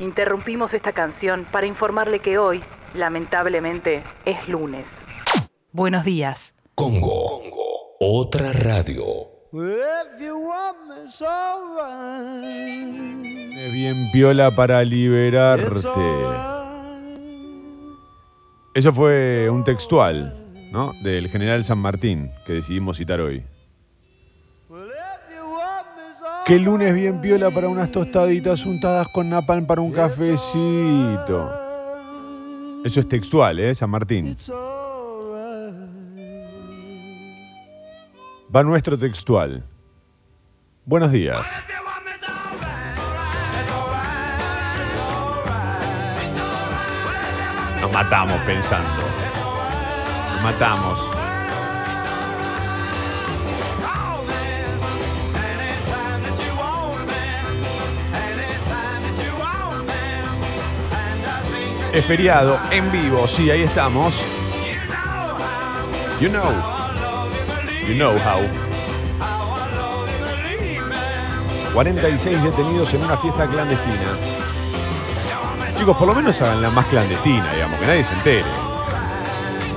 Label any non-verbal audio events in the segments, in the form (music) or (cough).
Interrumpimos esta canción para informarle que hoy, lamentablemente, es lunes. Buenos días. Congo. Otra radio. Es bien piola para liberarte. Eso fue un textual, ¿no? Del general San Martín que decidimos citar hoy. Que lunes bien piola para unas tostaditas untadas con napalm para un cafecito. Eso es textual, ¿eh? San Martín. Va nuestro textual. Buenos días. Nos matamos pensando. Nos matamos. Es feriado en vivo, sí, ahí estamos. You know. You know how. 46 detenidos en una fiesta clandestina. Chicos, por lo menos hagan la más clandestina, digamos, que nadie se entere.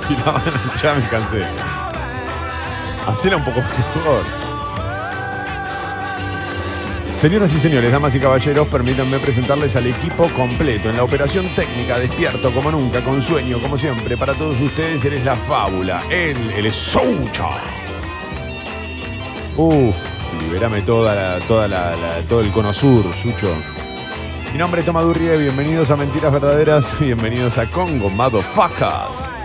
Si no, ya me cansé. Hacela un poco mejor. Señoras y señores, damas y caballeros, permítanme presentarles al equipo completo en la operación técnica, despierto como nunca, con sueño como siempre. Para todos ustedes, eres la fábula, él, el Soucha. Uf, liberame toda toda todo el cono sur, Sucho. Mi nombre es Toma Durrie, bienvenidos a Mentiras Verdaderas, (laughs) bienvenidos a Congo, motherfuckers.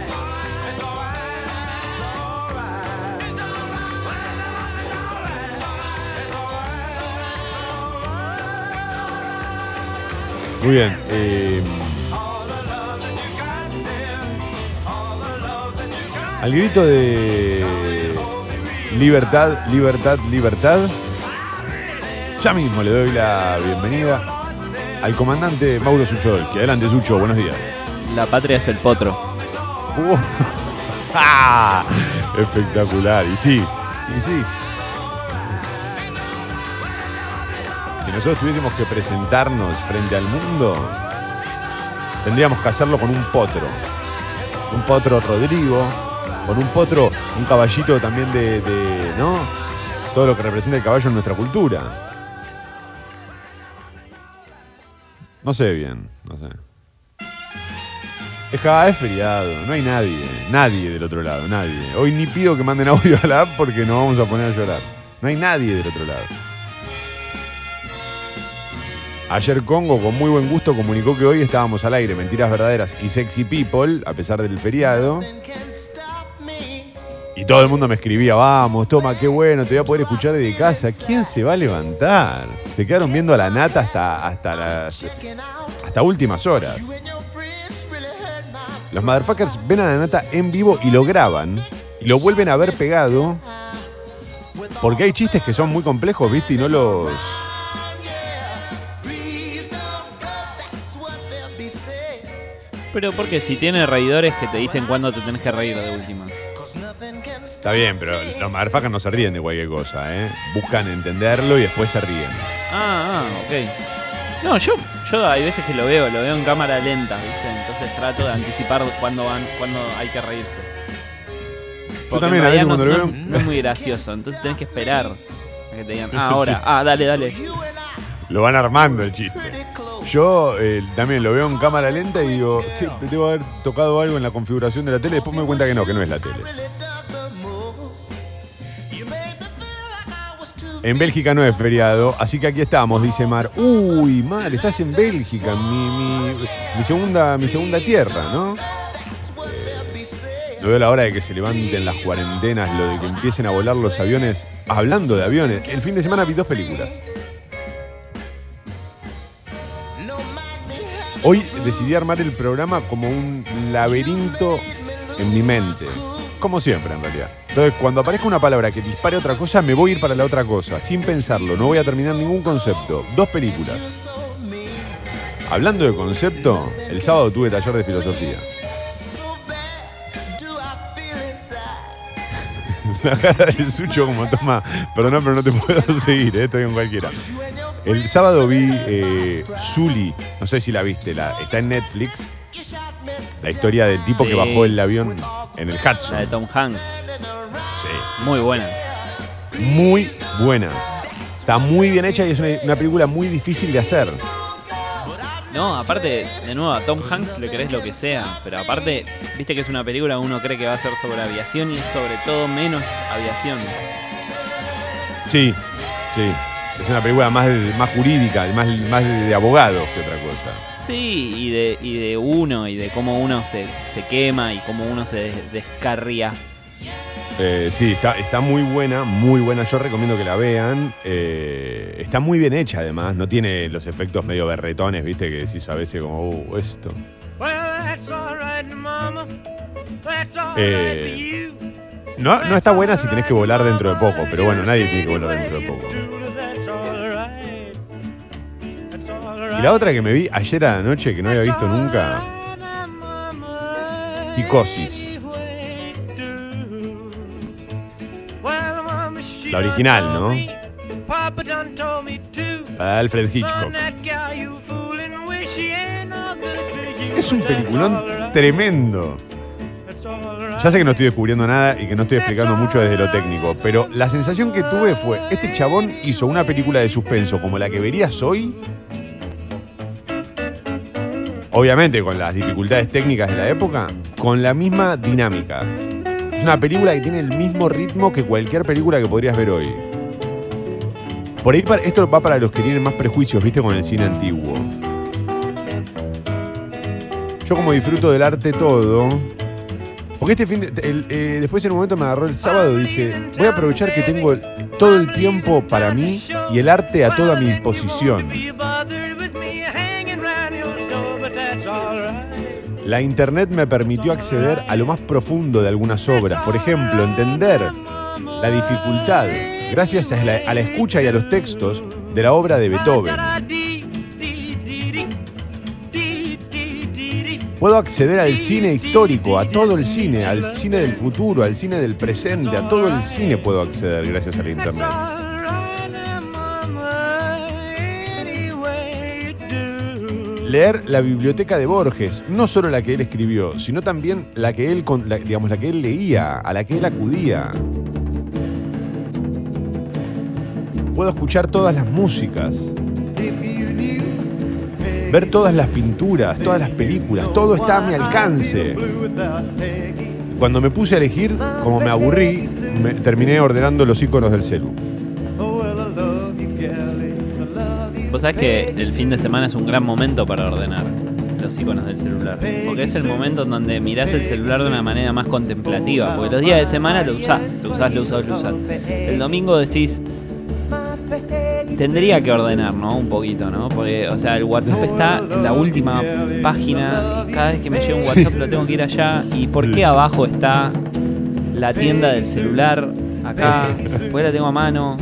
Muy bien. eh, al grito de libertad, libertad, libertad, ya mismo le doy la bienvenida al comandante Mauro Suchodolki. Adelante, Sucho, buenos días. La patria es el potro. Uh, (laughs) ¡ah! Espectacular. Y sí, y sí. Si nosotros tuviésemos que presentarnos frente al mundo, tendríamos que hacerlo con un potro. Un potro Rodrigo, con un potro, un caballito también de, ¿no? Todo lo que representa el caballo en nuestra cultura. No sé bien, no sé. Es cada es feriado, no hay nadie, nadie del otro lado, nadie. Hoy ni pido que manden audio a la app porque nos vamos a poner a llorar. No hay nadie del otro lado. Ayer Congo, con muy buen gusto, comunicó que hoy estábamos al aire, Mentiras Verdaderas y Sexy People, a pesar del feriado. Y todo el mundo me escribía, vamos, toma, qué bueno, te voy a poder escuchar desde casa. ¿Quién se va a levantar? Se quedaron viendo a la nata hasta, hasta las hasta últimas horas. Los motherfuckers ven a la nata en vivo y lo graban. Y lo vuelven a ver pegado. Porque hay chistes que son muy complejos, ¿viste? Y no los. Pero porque si tiene reidores que te dicen cuándo te tenés que reír de última. Está bien, pero los motherfuckers no se ríen de cualquier cosa, ¿eh? Buscan entenderlo y después se ríen. Ah, ah, ok. No, yo, yo hay veces que lo veo, lo veo en cámara lenta, ¿viste? Entonces trato de anticipar cuándo van, cuándo hay que reírse. Porque también, en a veces no, cuando lo no- veo- no es muy gracioso, entonces tenés que esperar a que te digan, (laughs) ah, ahora, ah, dale, dale. Lo van armando el chiste. Yo eh, también lo veo en cámara lenta y digo, ¿qué? debo haber tocado algo en la configuración de la tele. Después me doy cuenta que no, que no es la tele. En Bélgica no es feriado, así que aquí estamos, dice Mar. Uy, Mar, estás en Bélgica, mi, mi- mi segunda, mi segunda tierra, ¿no? Eh, no veo la hora de que se levanten las cuarentenas, lo de que empiecen a volar los aviones. Hablando de aviones, el fin de semana vi dos películas. Hoy decidí armar el programa como un laberinto en mi mente. Como siempre, en realidad. Entonces, cuando aparezca una palabra que dispare otra cosa, me voy a ir para la otra cosa, sin pensarlo. No voy a terminar ningún concepto. Dos películas. Hablando de concepto, el sábado tuve taller de filosofía. (laughs) La cara del sucho como toma, perdón, pero no te puedo (laughs) seguir, eh, estoy en cualquiera. El sábado vi eh, Zully, no sé si la viste, la, está en Netflix. La historia del tipo Sí. que bajó el avión en el La de Hudson. Tom Hanks. Sí. Muy buena. Muy buena. Está muy bien hecha y es una, una película muy difícil de hacer. No, aparte, de nuevo, a Tom Hanks le querés lo que sea, pero aparte, viste que es una película que uno cree que va a ser sobre aviación y es sobre todo menos aviación. Sí, sí. Es una película más, de- más jurídica, más, más de abogados que otra cosa. Sí, y de, y de uno, y de cómo uno se, se quema y cómo uno se des- descarria. Eh, sí, está, está muy buena, muy buena. Yo recomiendo que la vean. Eh, está muy bien hecha, además. No tiene los efectos medio berretones, viste, que decís a veces como, uh, esto. Eh, no, no está buena si tenés que volar dentro de poco, pero bueno, nadie tiene que volar dentro de poco. Y la otra que me vi ayer a la noche, que no había visto nunca, Psicosis. La original, ¿no? La de Alfred Hitchcock. Es un peliculón tremendo. Ya sé que no estoy descubriendo nada y que no estoy explicando mucho desde lo técnico, pero la sensación que tuve fue, este chabón hizo una película de suspenso como la que verías hoy, obviamente con las dificultades técnicas de la época, con la misma dinámica. Es una película que tiene el mismo ritmo que cualquier película que podrías ver hoy. Por ahí, esto va para los que tienen más prejuicios, viste, con el cine antiguo. Yo como disfruto del arte todo, porque este fin de, eh, después en un momento me agarró el sábado dije, voy a aprovechar que tengo todo el tiempo para mí y el arte a toda mi disposición. La internet me permitió acceder a lo más profundo de algunas obras, por ejemplo, entender la dificultad gracias a la, a la escucha y a los textos de la obra de Beethoven. Puedo acceder al cine histórico, a todo el cine, al cine del futuro, al cine del presente, a todo el cine puedo acceder gracias a la internet. Leer la biblioteca de Borges, no solo la que él escribió, sino también la que él, la- digamos, la que él leía, a la que él acudía. Puedo escuchar todas las músicas, ver todas las pinturas, todas las películas, todo está a mi alcance. Cuando me puse a elegir, como me aburrí, terminé ordenando los iconos del celu. Vos sabés que el fin de semana es un gran momento para ordenar los iconos del celular. Porque es el momento en donde mirás el celular de una manera más contemplativa. Porque los días de semana lo usás, lo usás, lo usás, lo usás. El domingo decís, tendría que ordenar, ¿no? Un poquito, ¿no? Porque, o sea, el WhatsApp está en la última página cada vez que me llega un WhatsApp lo tengo que ir allá. ¿Y por qué abajo está la tienda del celular acá? Porque la tengo a mano.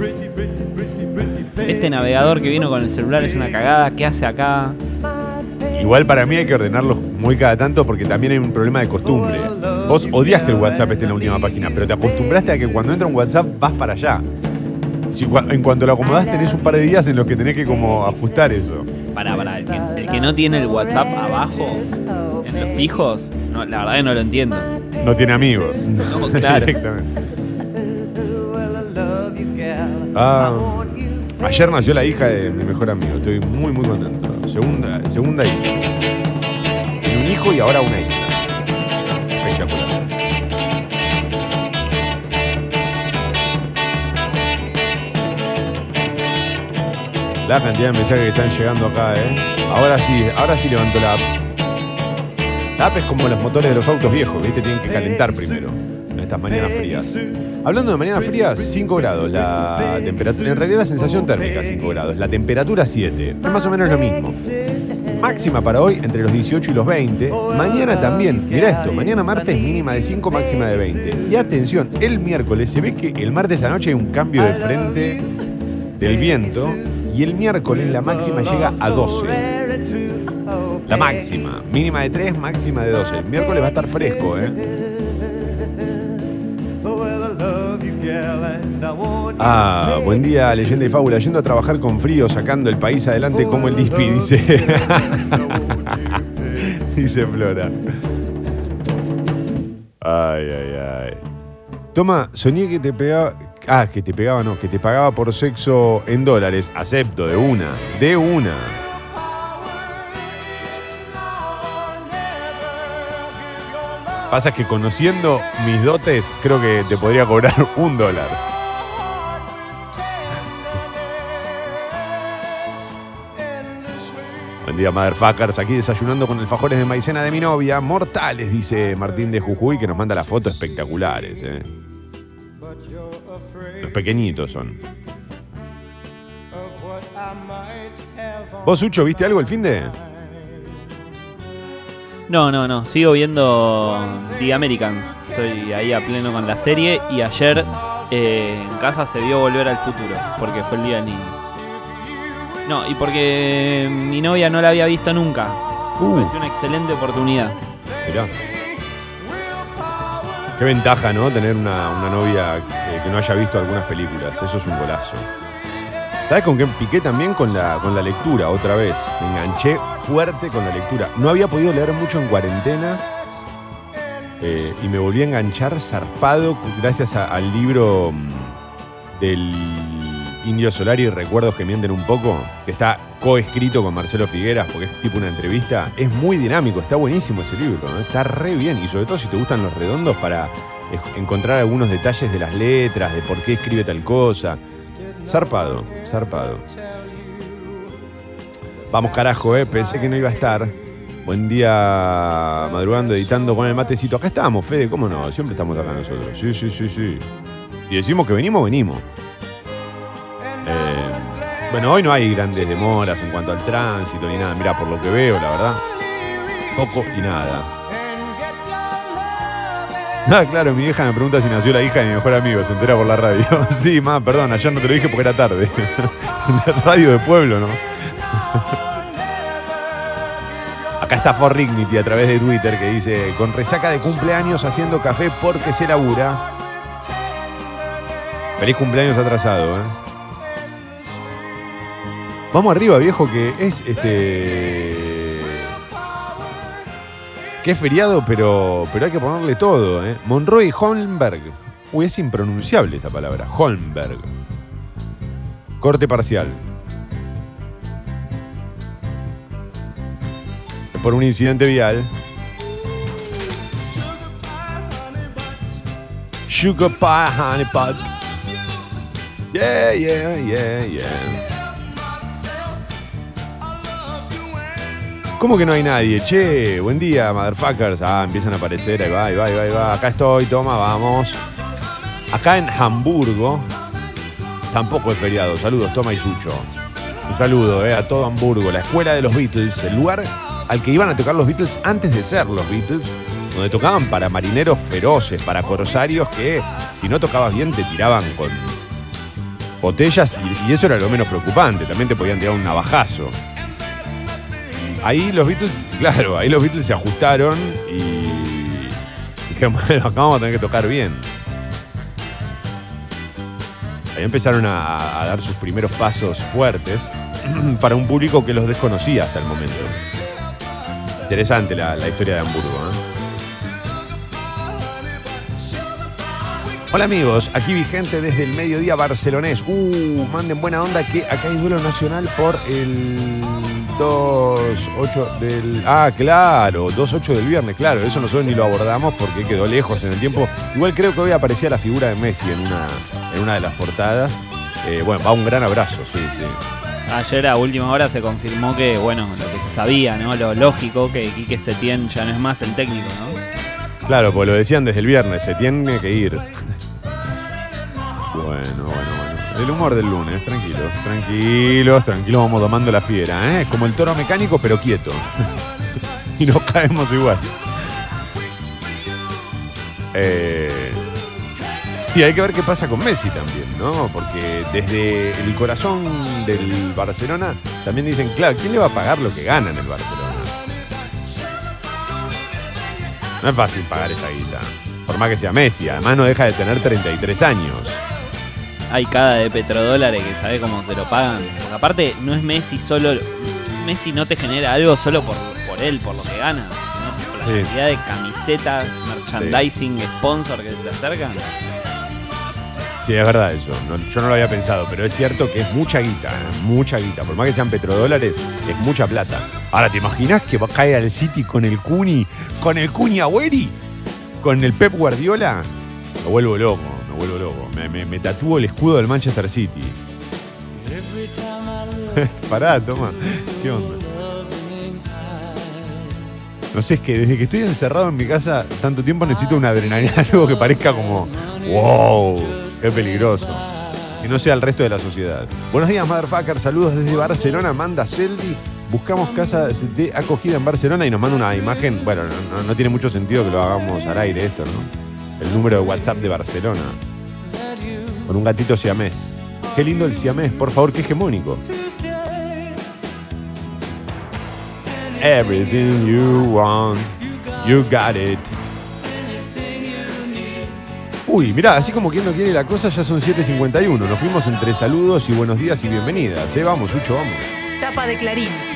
Este navegador que vino con el celular es una cagada. ¿Qué hace acá? Igual para mí hay que ordenarlos muy cada tanto porque también hay un problema de costumbre. Vos odias que el WhatsApp esté en la última página, pero te acostumbraste a que cuando entra un WhatsApp vas para allá. Si, en cuanto lo acomodás tenés un par de días en los que tenés que como ajustar eso. Para, para, el que, el que no tiene el WhatsApp abajo, en los fijos, no, la verdad que no lo entiendo. No tiene amigos. No, claro. (laughs) Directamente. Ah, ayer nació la hija de mi mejor amigo. Estoy muy, muy contento. Segunda, segunda hija. Tiene un hijo y ahora una hija. Espectacular. La cantidad de mensajes que están llegando acá, ¿eh? Ahora sí, ahora sí levantó la app. La app es como los motores de los autos viejos, ¿viste? Tienen que calentar primero estas mañanas frías. Hablando de mañanas frías, 5 grados. La temperatura, en realidad la sensación térmica 5 grados. La temperatura 7. Es más o menos lo mismo. Máxima para hoy entre los 18 y los 20. Mañana también. Mira esto, mañana martes mínima de 5, máxima de 20. Y atención, el miércoles se ve que el martes anoche hay un cambio de frente del viento y el miércoles la máxima llega a 12. La máxima, mínima de 3, máxima de 12. El miércoles va a estar fresco, ¿eh? Ah, buen día, leyenda y fábula. Yendo a trabajar con frío, sacando el país adelante como el dispi, dice. (laughs) dice Flora. Ay, ay, ay. Toma, soñé que te pegaba. Ah, que te pegaba, no, que te pagaba por sexo en dólares. Acepto, de una. De una. Pasa que conociendo mis dotes, creo que te podría cobrar (laughs) un dólar. Buen día, motherfuckers. Aquí desayunando con alfajores de maicena de mi novia. Mortales, dice Martín de Jujuy, que nos manda las fotos espectaculares. ¿eh? Los pequeñitos son. ¿Vos, Sucho, viste algo el fin de? No, no, no. Sigo viendo The Americans. Estoy ahí a pleno con la serie. Y ayer eh, en casa se vio Volver al Futuro. Porque fue el día del niño. No, y porque mi novia no la había visto nunca. Uh. Pareció una excelente oportunidad. Mirá. Qué ventaja, ¿no? Tener una, una novia que, que no haya visto algunas películas. Eso es un golazo. ¿Sabes con qué piqué también? Con la, con la lectura, otra vez. Me enganché fuerte con la lectura. No había podido leer mucho en cuarentena eh, y me volví a enganchar zarpado gracias al libro mm, del Indio Solari, Recuerdos que mienten un poco, que está coescrito con Marcelo Figueras, porque es tipo una entrevista. Es muy dinámico, está buenísimo ese libro, ¿no? está re bien. Y sobre todo si te gustan los redondos para encontrar algunos detalles de las letras, de por qué escribe tal cosa. Zarpado, zarpado. Vamos carajo, eh. Pensé que no iba a estar. Buen día madrugando, editando con el matecito. Acá estamos, Fede, ¿cómo no? Siempre estamos acá nosotros. Sí, sí, sí, sí. Y decimos que venimos, venimos. Eh, bueno, hoy no hay grandes demoras en cuanto al tránsito ni nada. Mira, por lo que veo, la verdad. Poco y nada. (laughs) Ah, claro, mi hija me pregunta si nació la hija de mi mejor amigo, se entera por la radio. (laughs) Sí, ma, perdón, ayer no te lo dije porque era tarde. (laughs) la radio de pueblo, ¿no? Acá está Forrignity a través de Twitter que dice, con resaca de cumpleaños haciendo café porque se labura. Feliz cumpleaños atrasado, ¿eh? Vamos arriba, viejo, que es este. Es feriado, pero, pero hay que ponerle todo, ¿eh? Monroy Holmberg. Uy, es impronunciable esa palabra. Holmberg. Corte parcial. Por un incidente vial. Sugar pie, honey pot. Yeah, yeah, yeah, yeah. ¿Cómo que no hay nadie? Che, buen día, motherfuckers. Ah, empiezan a aparecer. Ahí va, ahí va, ahí va. Acá estoy, toma, vamos. Acá en Hamburgo tampoco es feriado. Saludos, toma y sucho. Un saludo eh, a todo Hamburgo, la escuela de los Beatles, el lugar al que iban a tocar los Beatles antes de ser los Beatles, donde tocaban para marineros feroces, para corsarios que si no tocabas bien te tiraban con botellas y, y eso era lo menos preocupante. También te podían tirar un navajazo. Ahí los Beatles, claro, ahí los Beatles se ajustaron y dijeron, (laughs) bueno, acá vamos a tener que tocar bien. Ahí empezaron a, dar sus primeros pasos fuertes (clears throat) para un público que los desconocía hasta el momento. Interesante la, la historia de Hamburgo. ¿eh? Hola amigos, aquí vigente desde el mediodía barcelonés. Uh, manden buena onda que acá hay duelo nacional por el 2-8 del... Ah, claro, 2-8 del viernes, claro, eso nosotros ni lo abordamos porque quedó lejos en el tiempo. Igual creo que hoy aparecía la figura de Messi en una, en una de las portadas. Eh, bueno, va un gran abrazo, sí, sí. Ayer a última hora se confirmó que, bueno, lo que se sabía, ¿no? Lo lógico, que Quique Setién ya no es más el técnico, ¿no? Claro, pues lo decían desde el viernes, se tiene que ir. Bueno, bueno, bueno. El humor del lunes, tranquilos, tranquilos, tranquilos, vamos tomando la fiera, ¿eh? Como el toro mecánico, pero quieto. (laughs) y nos caemos igual. Eh, y hay que ver qué pasa con Messi también, ¿no? Porque desde el corazón del Barcelona también dicen, claro, ¿quién le va a pagar lo que gana en el Barcelona? No es fácil pagar esa guita. Por más que sea Messi, además no deja de tener 33 años. Hay cada de petrodólares que sabe cómo te lo pagan. Porque aparte, no es Messi solo. Messi no te genera algo solo por, por él, por lo que gana, sino por la Sí. cantidad de camisetas, merchandising, sponsor que te acercan. Sí, es verdad eso. No- yo no lo había pensado, pero es cierto que es mucha guita, ¿eh? mucha guita. Por más que sean petrodólares, es mucha plata. Ahora, ¿te imaginas que va a caer al City con el Cuni, con el Cuni Agüeri? ¿Con el Pep Guardiola? Me vuelvo loco, Me, me, el escudo del Manchester City. (laughs) Pará, toma. ¿Qué onda? No sé, es que desde que estoy encerrado en mi casa tanto tiempo necesito una adrenalina, (laughs) algo que parezca como, wow, qué peligroso. Que no sea el resto de la sociedad. Buenos días, motherfucker. Saludos desde Barcelona. Manda Seldi. Buscamos casa de acogida en Barcelona y nos manda una imagen. Bueno, no, no- no tiene mucho sentido que lo hagamos al aire esto, ¿no? El número de WhatsApp de Barcelona. Con un gatito siamés. Qué lindo el siamés, por favor, qué hegemónico. Everything you want, you got it. Uy, mirá, así como quien no quiere la cosa, ya son 7.51. Nos fuimos entre saludos y buenos días y bienvenidas. ¿eh? Vamos, Ucho, vamos. Tapa de Clarín.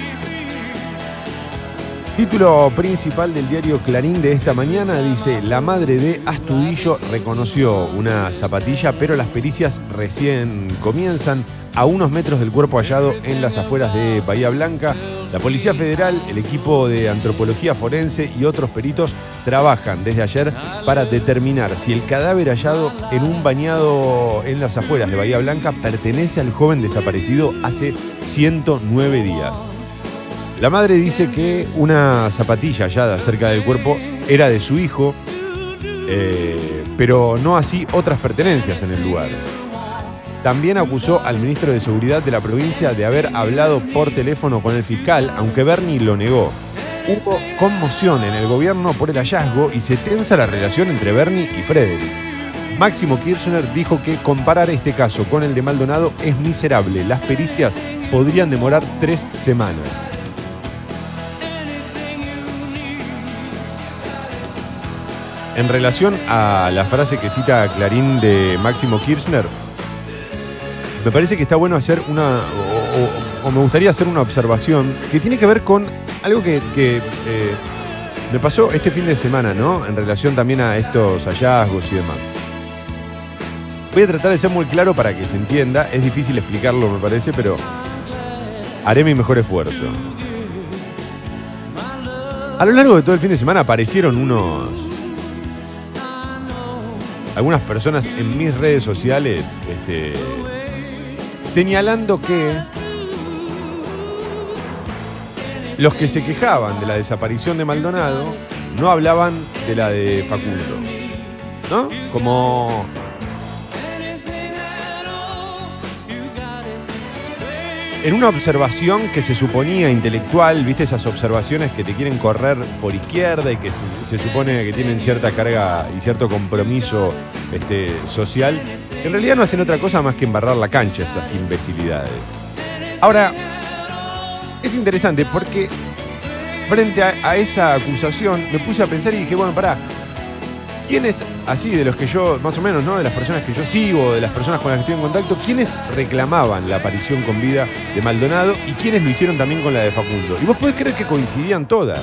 Título principal del diario Clarín de esta mañana dice, la madre de Astudillo reconoció una zapatilla, pero las pericias recién comienzan a unos metros del cuerpo hallado en las afueras de Bahía Blanca. La Policía Federal, el equipo de antropología forense y otros peritos trabajan desde ayer para determinar si el cadáver hallado en un bañado en las afueras de Bahía Blanca pertenece al joven desaparecido hace 109 días. La madre dice que una zapatilla hallada cerca del cuerpo era de su hijo, eh, pero no así otras pertenencias en el lugar. También acusó al ministro de Seguridad de la provincia de haber hablado por teléfono con el fiscal, aunque Bernie lo negó. Hubo conmoción en el gobierno por el hallazgo y se tensa la relación entre Bernie y Frederick. Máximo Kirchner dijo que comparar este caso con el de Maldonado es miserable. Las pericias podrían demorar tres semanas. En relación a la frase que cita Clarín de Máximo Kirchner, me parece que está bueno hacer una, o, me gustaría hacer una observación que tiene que ver con algo que, que, eh, me pasó este fin de semana, ¿no? En relación también a estos hallazgos y demás. Voy a tratar de ser muy claro para que se entienda. Es difícil explicarlo, me parece, pero haré mi mejor esfuerzo. A lo largo de todo el fin de semana aparecieron unos. Algunas personas en mis redes sociales este, señalando que los que se quejaban de la desaparición de Maldonado no hablaban de la de Facundo. ¿No? Como. En una observación que se suponía intelectual, viste esas observaciones que te quieren correr por izquierda y que se, supone que tienen cierta carga y cierto compromiso este, social, en realidad no hacen otra cosa más que embarrar la cancha esas imbecilidades. Ahora, es interesante porque frente a, a esa acusación me puse a pensar y dije, bueno, pará, ¿quiénes, así de los que yo, más o menos, ¿no? De las personas que yo sigo, de las personas con las que estoy en contacto, ¿quiénes reclamaban la aparición con vida de Maldonado y quiénes lo hicieron también con la de Facundo? Y vos podés creer que coincidían todas.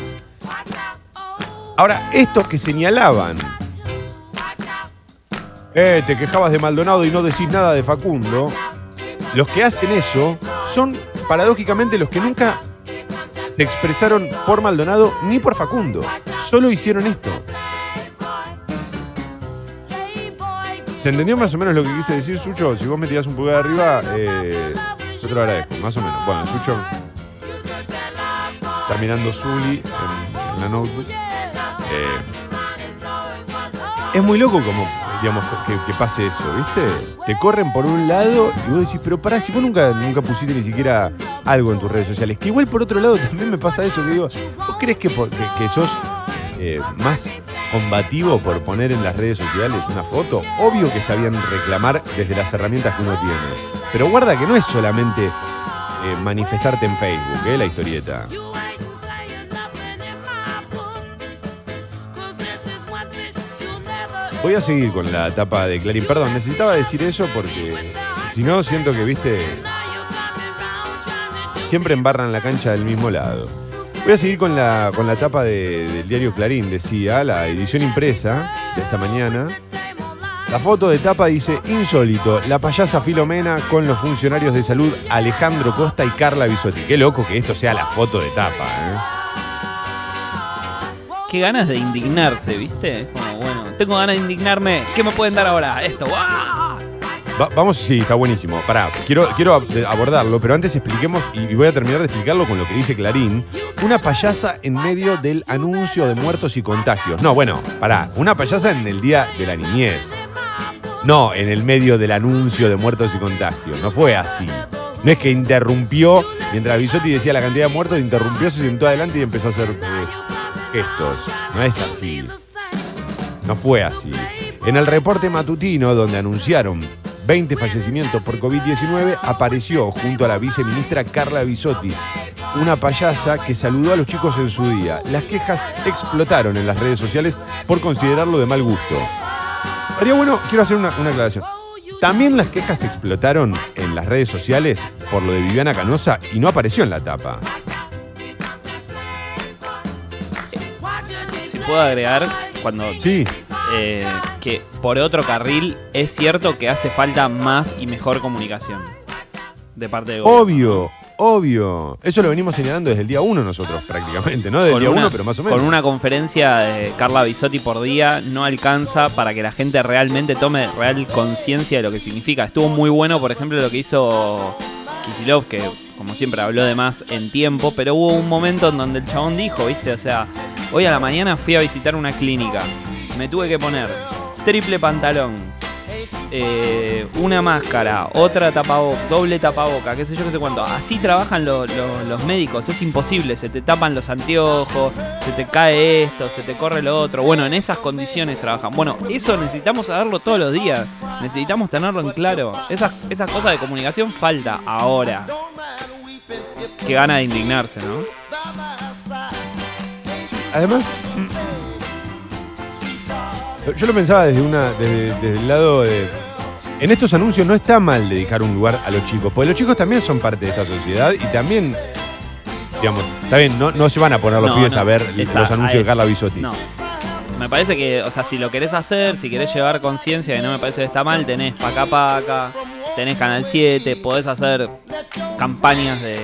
Ahora, estos que señalaban, eh, te quejabas de Maldonado y no decís nada de Facundo, los que hacen eso son paradójicamente los que nunca se expresaron por Maldonado ni por Facundo. Solo hicieron esto. ¿Se entendió más o menos lo que quise decir, Sucho? Si vos me tirás un pulgar arriba, eh, yo te lo agradezco, más o menos. Bueno, Sucho está mirando Zully en, la notebook. Eh, es muy loco como, digamos, que, pase eso, ¿viste? Te corren por un lado y vos decís, pero pará, si vos nunca, nunca pusiste ni siquiera algo en tus redes sociales. Que igual por otro lado (laughs) también me pasa eso, que digo, ¿vos crees que, que, que sos eh, más combativo por poner en las redes sociales una foto? Obvio que está bien reclamar desde las herramientas que uno tiene. Pero guarda que no es solamente eh, manifestarte en Facebook, ¿eh? La historieta. Voy a seguir con la tapa de Clarín. Perdón, necesitaba decir eso porque Si no, siento que, viste, siempre embarran la cancha del mismo lado. Voy a seguir con la, con la tapa de- del diario Clarín, decía, la edición impresa de esta mañana. La foto de tapa dice, insólito, la payasa Filomena con los funcionarios de salud Alejandro Costa y Carla Bisotti. Qué loco que esto sea la foto de tapa, ¿eh? Qué ganas de indignarse, ¿viste? Como, bueno, tengo ganas de indignarme. ¿Qué me pueden dar ahora? Esto. ¡guau! Va- vamos, sí, está buenísimo. Pará, quiero, quiero ab- abordarlo, pero antes expliquemos, y y voy a terminar de explicarlo con lo que dice Clarín. Una payasa en medio del anuncio de muertos y contagios. No, bueno, pará, una payasa en el día de la niñez. No, en el medio del anuncio de muertos y contagios. No fue así. No es que interrumpió, mientras Bisotti decía la cantidad de muertos, interrumpió, se sentó adelante y empezó a hacer eh, gestos. No es así. No fue así. En el reporte matutino, donde anunciaron 20 fallecimientos por COVID-19, apareció junto a la viceministra Carla Bisotti, una payasa que saludó a los chicos en su día. Las quejas explotaron en las redes sociales por considerarlo de mal gusto. Haría bueno, quiero hacer una, una aclaración. También las quejas explotaron en las redes sociales por lo de Viviana Canosa y no apareció en la tapa. Puedo agregar, cuando Sí, eh, que por otro carril es cierto que hace falta más y mejor comunicación de parte del gobierno. obvio, obvio. Eso lo venimos señalando desde el día uno nosotros prácticamente, no del Con día una- uno, pero más o menos. Con una conferencia de Carla Bisotti por día no alcanza para que la gente realmente tome real conciencia de lo que significa. Estuvo muy bueno, por ejemplo, lo que hizo Kisilov, que como siempre habló de más en tiempo, pero hubo un momento en donde el chabón dijo, viste, o sea, hoy a la mañana fui a visitar una clínica, me tuve que poner triple pantalón, eh, una máscara, otra tapaboca, doble tapaboca, qué sé yo, qué sé cuánto. Así trabajan lo- lo- los médicos, es imposible, se te tapan los anteojos, se te cae esto, se te corre lo otro. Bueno, en esas condiciones trabajan. Bueno, eso necesitamos saberlo todos los días, necesitamos tenerlo en claro. Esas, esas cosas de comunicación falta ahora. Qué gana de indignarse, ¿no? Además, yo lo pensaba desde una desde, desde el lado de. En estos anuncios no está mal dedicar un lugar a los chicos, porque los chicos también son parte de esta sociedad y también, digamos, está bien, no, no se van a poner los No, pibes no, a ver esa- los anuncios de Carla Bisotti. No. Me parece que, o sea, si lo querés hacer, si querés llevar conciencia, que no me parece que está mal, tenés Paca Paca, tenés Canal 7, podés hacer campañas de,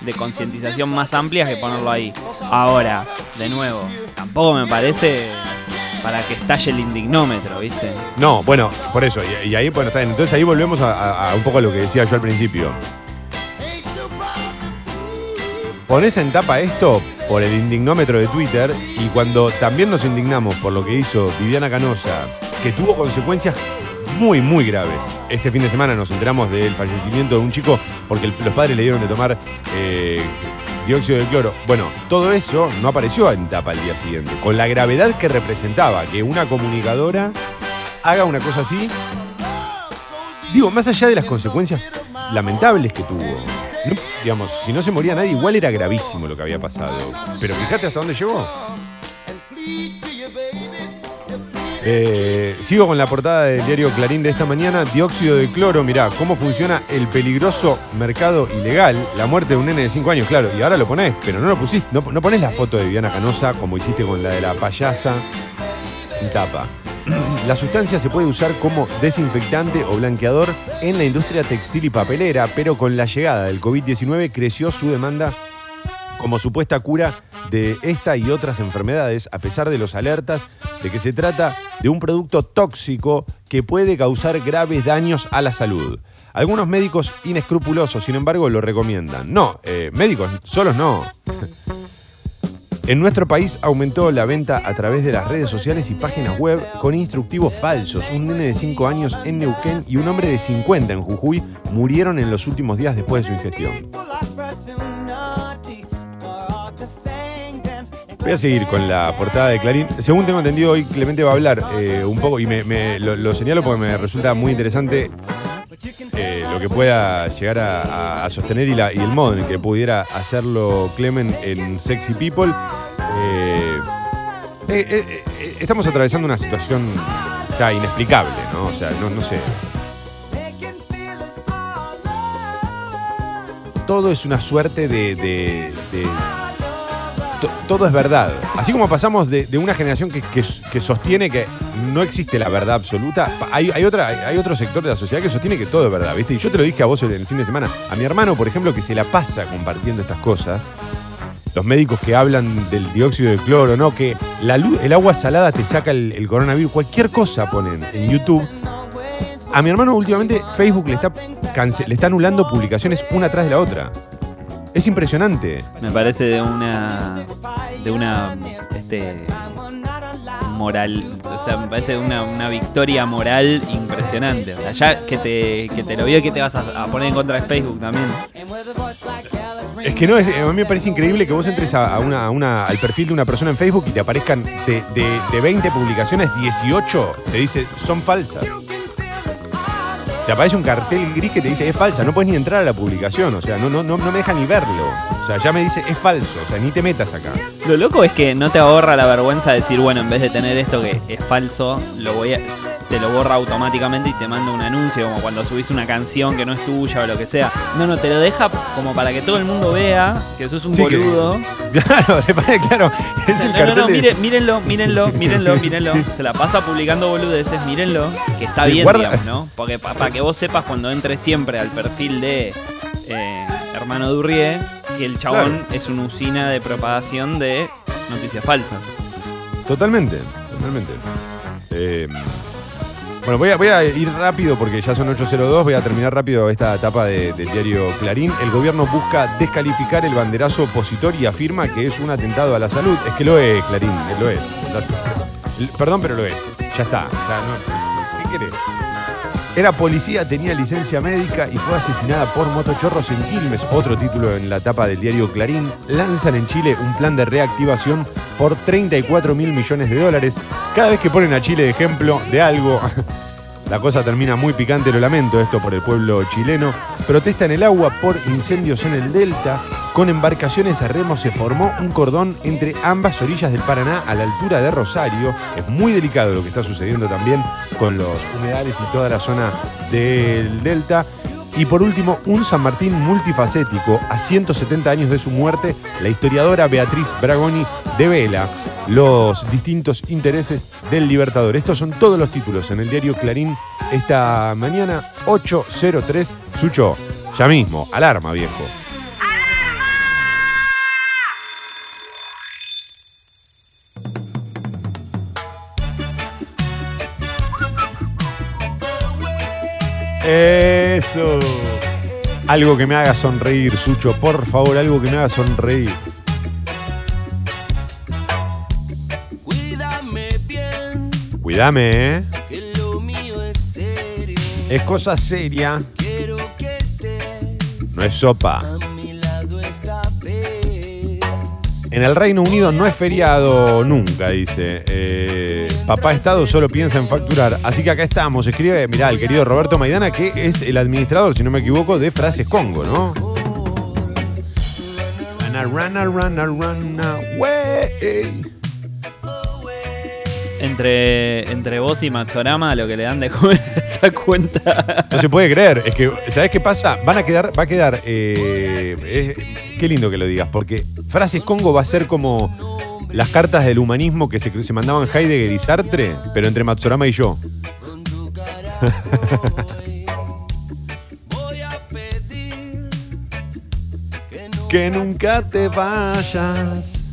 de concientización más amplias que ponerlo ahí. Ahora, de nuevo, tampoco me parece para que estalle el indignómetro, ¿viste? No, bueno, por eso. Y, ahí, bueno, está bien. Entonces ahí volvemos a, un poco lo que decía yo al principio. Ponés en tapa esto por el indignómetro de Twitter y cuando también nos indignamos por lo que hizo Viviana Canosa, que tuvo consecuencias muy, muy graves. Este fin de semana nos enteramos del fallecimiento de un chico porque los padres le dieron de tomar eh, dióxido de cloro. Bueno, todo eso no apareció en tapa al día siguiente, con la gravedad que representaba que una comunicadora haga una cosa así. Digo, más allá de las consecuencias lamentables que tuvo. digamos, si no se moría nadie, igual era gravísimo lo que había pasado. Pero fíjate hasta dónde llegó. Eh, sigo con la portada del diario Clarín de esta mañana. Dióxido de cloro, mirá, cómo funciona el peligroso mercado ilegal. La muerte de un nene de 5 años, claro. Y ahora lo ponés, pero no lo pusiste. No, no ponés la foto de Viviana Canosa como hiciste con la de la payasa en tapa. (clears throat) La sustancia se puede usar como desinfectante o blanqueador en la industria textil y papelera, pero con la llegada del COVID-19 creció su demanda como supuesta cura de esta y otras enfermedades, a pesar de los alertas de que se trata de un producto tóxico que puede causar graves daños a la salud. Algunos médicos inescrupulosos, sin embargo, lo recomiendan. No, eh, médicos solos no. En nuestro país aumentó la venta a través de las redes sociales y páginas web con instructivos falsos. Un nene de 5 años en Neuquén y un hombre de 50 en Jujuy murieron en los últimos días después de su ingestión. Voy a seguir con la portada de Clarín. Según tengo entendido, hoy Clemente va a hablar eh, un poco, y me, lo, lo señalo porque me resulta muy interesante eh, lo que pueda llegar a, sostener y, el modo en el que pudiera hacerlo Clemen en Sexy People. Eh, estamos atravesando una situación ya inexplicable, ¿no? O sea, no, sé. todo es una suerte de. Todo es verdad. Así como pasamos de, una generación que, sostiene que no existe la verdad absoluta, hay, otra, hay otro sector de la sociedad que sostiene que todo es verdad, ¿viste? Y yo te lo dije a vos el, fin de semana. A mi hermano, por ejemplo, que se la pasa compartiendo estas cosas. Los médicos que hablan del dióxido de cloro, ¿no? Que la luz, el agua salada te saca el, coronavirus. Cualquier cosa ponen en YouTube. A mi hermano últimamente Facebook le está, le está anulando publicaciones una tras de la otra. Es impresionante. Me parece de una. de una. este. moral. O sea, me parece una, una victoria moral impresionante. O sea, ya que te, que te lo vio, que te vas a, a poner en contra de Facebook también. Es que no, es- a mí me parece increíble que vos entres a, a una, a una- al perfil de una persona en Facebook y te aparezcan de, de- de 20 publicaciones, 18 te dice son falsas. Te aparece un cartel gris que te dice es falsa, no puedes ni entrar a la publicación, o sea, no, no, no, no me deja ni verlo. Sea, ya me dice es falso, o sea, ni te metas acá. Lo loco es que no te ahorra la vergüenza de decir, bueno, en vez de tener esto que es falso, lo voy a, te lo borra automáticamente y te manda un anuncio, como cuando subís una canción que no es tuya o lo que sea. No, no, te lo deja como para que todo el mundo vea que sos un Sí, que- boludo. (laughs) Claro, te parece, claro, es el No, no, cartel no, de- mire- mírenlo, mírenlo, (laughs) mírenlo, mírenlo. Se la pasa publicando boludeces, mírenlo. Que está bien, guarda- digamos, ¿no? Porque para que vos sepas cuando entres siempre al perfil de eh, Hermano Durrié, que el chabón es una usina de propagación de noticias falsas. Totalmente, totalmente. Eh, bueno, voy a, voy a ir rápido porque ya son 8.02, voy a terminar rápido esta etapa de- del diario Clarín. El gobierno busca descalificar el banderazo opositor y afirma que es un atentado a la salud. Es que lo es, Clarín, lo es. Perdón, pero lo es. Ya está. ya no- ¿Qué querés? Era policía, tenía licencia médica y fue asesinada por motochorros en Quilmes. Otro título en la tapa del diario Clarín. Lanzan en Chile un plan de reactivación por 34 mil millones de dólares. Cada vez que ponen a Chile de ejemplo de algo, (laughs) la cosa termina muy picante, lo lamento esto por el pueblo chileno. Protesta en el agua por incendios en el delta. Con embarcaciones a remo se formó un cordón entre ambas orillas del Paraná a la altura de Rosario. Es muy delicado lo que está sucediendo también con los humedales y toda la zona del delta. Y por último, un San Martín multifacético. A 170 años de su muerte, la historiadora Beatriz Bragoni devela los distintos intereses del Libertador. Estos son todos los títulos en el diario Clarín esta mañana, 803. Sucho, ya mismo, alarma viejo. Eso. Algo que me haga sonreír, Sucho. Por favor, algo que me haga sonreír. Cuídame bien, Cuídame, ¿eh? que lo mío es serio. Es cosa seria, Quiero que estés no es sopa. a mi lado esta vez. En el Reino Unido no es feriado nunca, dice. Eh, papá Estado solo piensa en facturar. Así que acá estamos. Escribe, mirá, el querido Roberto Maidana, que es el administrador, si no me equivoco, de Frases Congo, ¿no? Entre, entre vos y Maxorama, lo que le dan de comer esa cuenta. No se puede creer. Es que, ¿sabes qué pasa? Van a quedar, va a quedar. eh, eh, qué lindo que lo digas, porque Frases Congo va a ser como las cartas del humanismo que se, se mandaban Heidegger y Sartre, pero entre Matsurama y yo. (laughs) Que nunca te vayas.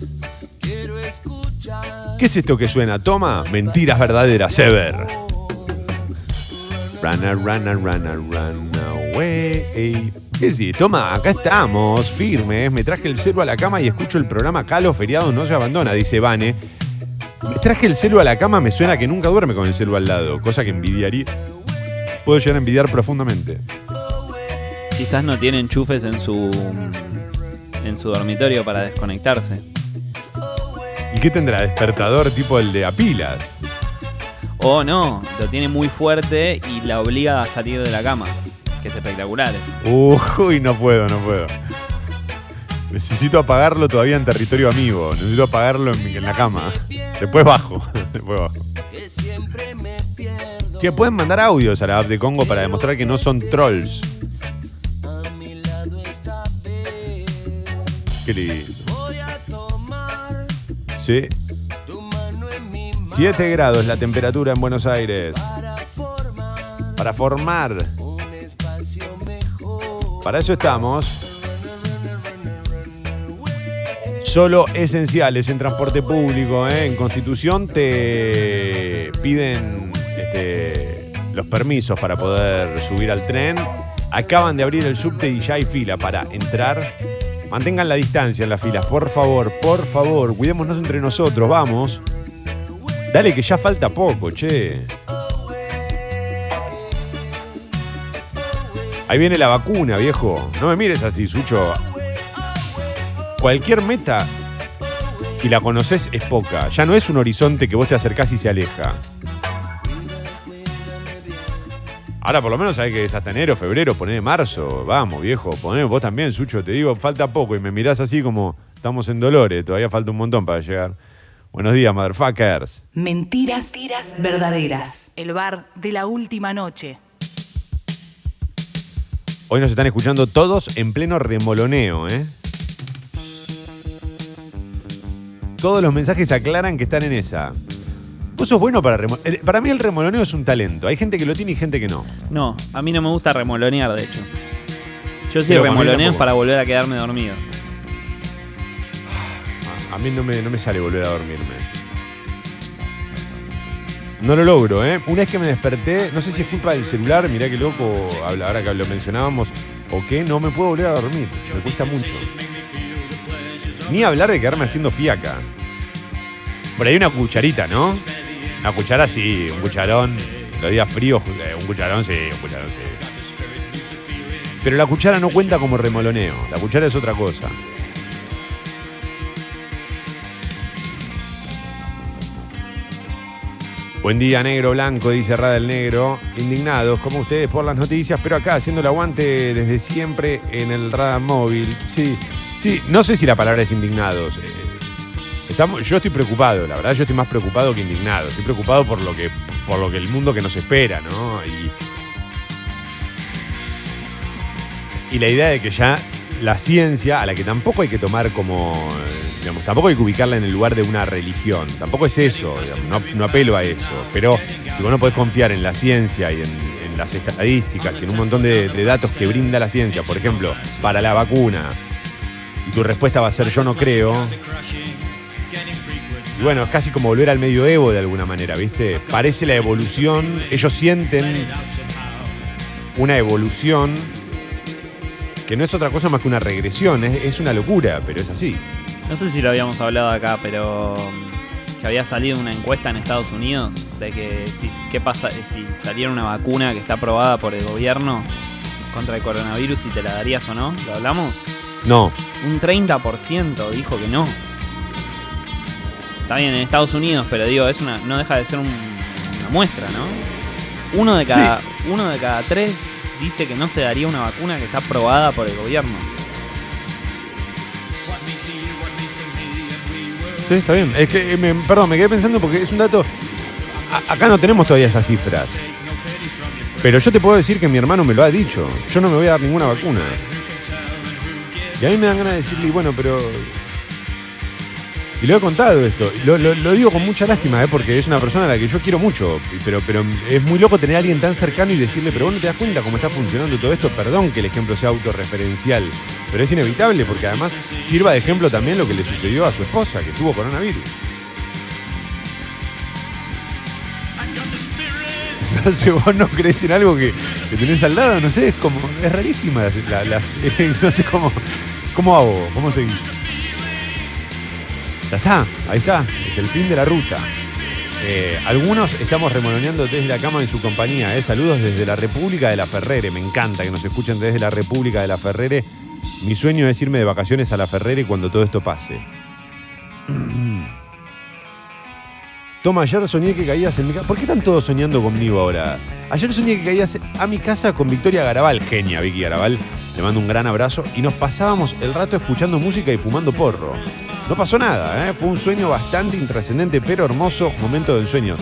¿Qué es esto que suena? Toma, mentiras verdaderas, Ever. Run, a, run, a, run, a, run away. ¿Qué sí? Toma, acá estamos, firmes. Me traje el celo a la cama y escucho el programa Calo Feriado No se abandona, dice Vane. Me traje el celo a la cama, me suena que nunca duerme con el celo al lado, cosa que envidiaría. Puedo llegar a envidiar profundamente. Quizás no tiene enchufes en su en su dormitorio para desconectarse. ¿Y qué tendrá? Despertador tipo el de a pilas. O no, lo tiene muy fuerte y la obliga a salir de la cama. Que es espectacular. eso. Uy, no puedo, no puedo. Necesito apagarlo todavía en territorio amigo. Necesito apagarlo en, la cama. Después bajo. (laughs) Después bajo. Que pueden mandar audios a la app de Congo para demostrar que no son trolls. Qué lindo. Sí. tu mano en mi mano 7 grados la temperatura en Buenos Aires. para formar Para eso estamos. Solo esenciales en transporte público. ¿eh? En Constitución te piden este, los permisos para poder subir al tren. Acaban de abrir el subte y ya hay fila para entrar. Mantengan la distancia en las filas, por favor, por favor. Cuidémonos entre nosotros, vamos. Dale que ya falta poco, che. Ahí viene la vacuna, viejo. No me mires así, Sucho. Cualquier meta, si la conoces, es poca. Ya no es un horizonte que vos te acercás y se aleja. Ahora por lo menos sabés que es hasta enero, febrero, poné marzo. Vamos, viejo, poné vos también, Sucho. Te digo, falta poco y me mirás así como estamos en Dolores. Todavía falta un montón para llegar. Buenos días, motherfuckers. Mentiras verdaderas. El bar de la última noche. Hoy nos están escuchando todos en pleno remoloneo, ¿eh? Todos los mensajes aclaran que están en esa. Vos sos bueno para remoloneo. Para mí el remoloneo es un talento. Hay gente que lo tiene y gente que no. No, a mí no me gusta remolonear, de hecho. Yo sí Pero remoloneo es para volver a quedarme dormido. A, a mí no me, no me sale volver a dormirme. No lo logro, ¿eh? Una vez que me desperté, no sé si es culpa del celular, mirá qué loco, ahora que lo mencionábamos, o qué, no me puedo volver a dormir. Me cuesta mucho. Ni hablar de quedarme haciendo fiaca. Por ahí una cucharita, ¿no? Una cuchara sí, un cucharón. Los días fríos, eh, un cucharón sí, un cucharón sí. Pero la cuchara no cuenta como remoloneo. La cuchara es otra cosa. Buen día, negro blanco, dice Rada el Negro. Indignados, como ustedes, por las noticias, pero acá haciendo el aguante desde siempre en el Rada Móvil. Sí, sí, no sé si la palabra es indignados. Eh, estamos, yo estoy preocupado, la verdad, yo estoy más preocupado que indignado. Estoy preocupado por lo que, por lo que el mundo que nos espera, ¿no? Y, y la idea de que ya la ciencia, a la que tampoco hay que tomar como, eh, digamos, tampoco hay que ubicarla en el lugar de una religión, tampoco es eso, digamos, no, no apelo a eso, pero si vos no podés confiar en la ciencia y en, en las estadísticas y en un montón de, de datos que brinda la ciencia, por ejemplo, para la vacuna, y tu respuesta va a ser yo no creo, y bueno, es casi como volver al medioevo de alguna manera, ¿viste? Parece la evolución, ellos sienten una evolución que no es otra cosa más que una regresión, es, es una locura, pero es así. No sé si lo habíamos hablado acá, pero mm, que había salido una encuesta en Estados Unidos de que si, qué pasa eh, si saliera una vacuna que está aprobada por el gobierno contra el coronavirus y te la darías o no. ¿Lo hablamos? No, Un 30% dijo que no. Está bien en Estados Unidos, pero digo, es una, no deja de ser un- una muestra, ¿no? Uno de cada, uno de cada tres dice que no se daría una vacuna que está aprobada por el gobierno. Sí, está bien. Es que, eh, me- perdón, me quedé pensando porque es un dato... acá no tenemos todavía esas cifras. Pero yo te puedo decir que mi hermano me lo ha dicho. Yo no me voy a dar ninguna vacuna. Y a mí me dan ganas de decirle, bueno, pero... Y lo he contado esto. Lo, digo con mucha lástima, ¿eh? porque es una persona a la que yo quiero mucho. Pero, pero es muy loco tener a alguien tan cercano y decirle, pero vos no te das cuenta cómo está funcionando todo esto. Perdón que el ejemplo sea autorreferencial. Pero es inevitable porque además sirva de ejemplo también lo que le sucedió a su esposa, que tuvo coronavirus. (laughs) Entonces vos no crees en algo que, que tenés al lado, no sé, es como. Es rarísima las. la- las- (laughs) no sé cómo. ¿Cómo hago? ¿Cómo seguís? Ya está, ahí está. Es el fin de la ruta. Eh, algunos estamos remoloneando desde la cama en su compañía. eh. Saludos desde la República de la Ferrere. Me encanta que nos escuchen desde la República de la Ferrere. Mi sueño es irme de vacaciones a la Ferrere cuando todo esto pase. (clears throat) Toma, ayer soñé que caías en mi casa. ¿Por qué están todos soñando conmigo ahora? Ayer soñé que caías a mi casa con Victoria Garabal, genia Vicky Garabal. Le mando un gran abrazo. Y nos pasábamos el rato escuchando música y fumando porro. No pasó nada, ¿eh? fue un sueño bastante intrascendente, pero hermoso momento del sueño.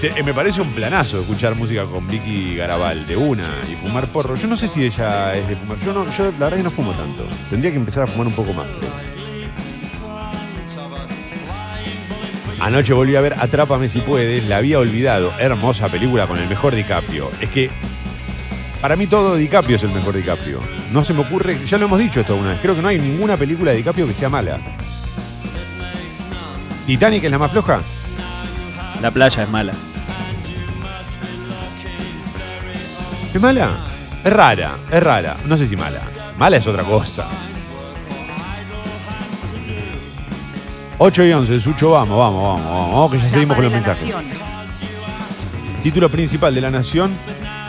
Eh, me parece un planazo escuchar música con Vicky Garabal de una y fumar porro. Yo no sé si ella es de fumar. Yo, no, yo la verdad que no fumo tanto. Tendría que empezar a fumar un poco más. Anoche volví a ver Atrápame si puedes, la había olvidado. Hermosa película con el mejor DiCaprio. Es que para mí todo DiCaprio es el mejor DiCaprio. No se me ocurre, ya lo hemos dicho esto una vez, creo que no hay ninguna película de DiCaprio que sea mala. Titanic es la más floja. La playa es mala. ¿Es mala? Es rara, es rara. No sé si mala. Mala es otra cosa. 8 y 11, Sucho, vamos, vamos, vamos, vamos, vamos, que ya seguimos con los mensajes. Título principal de La Nación.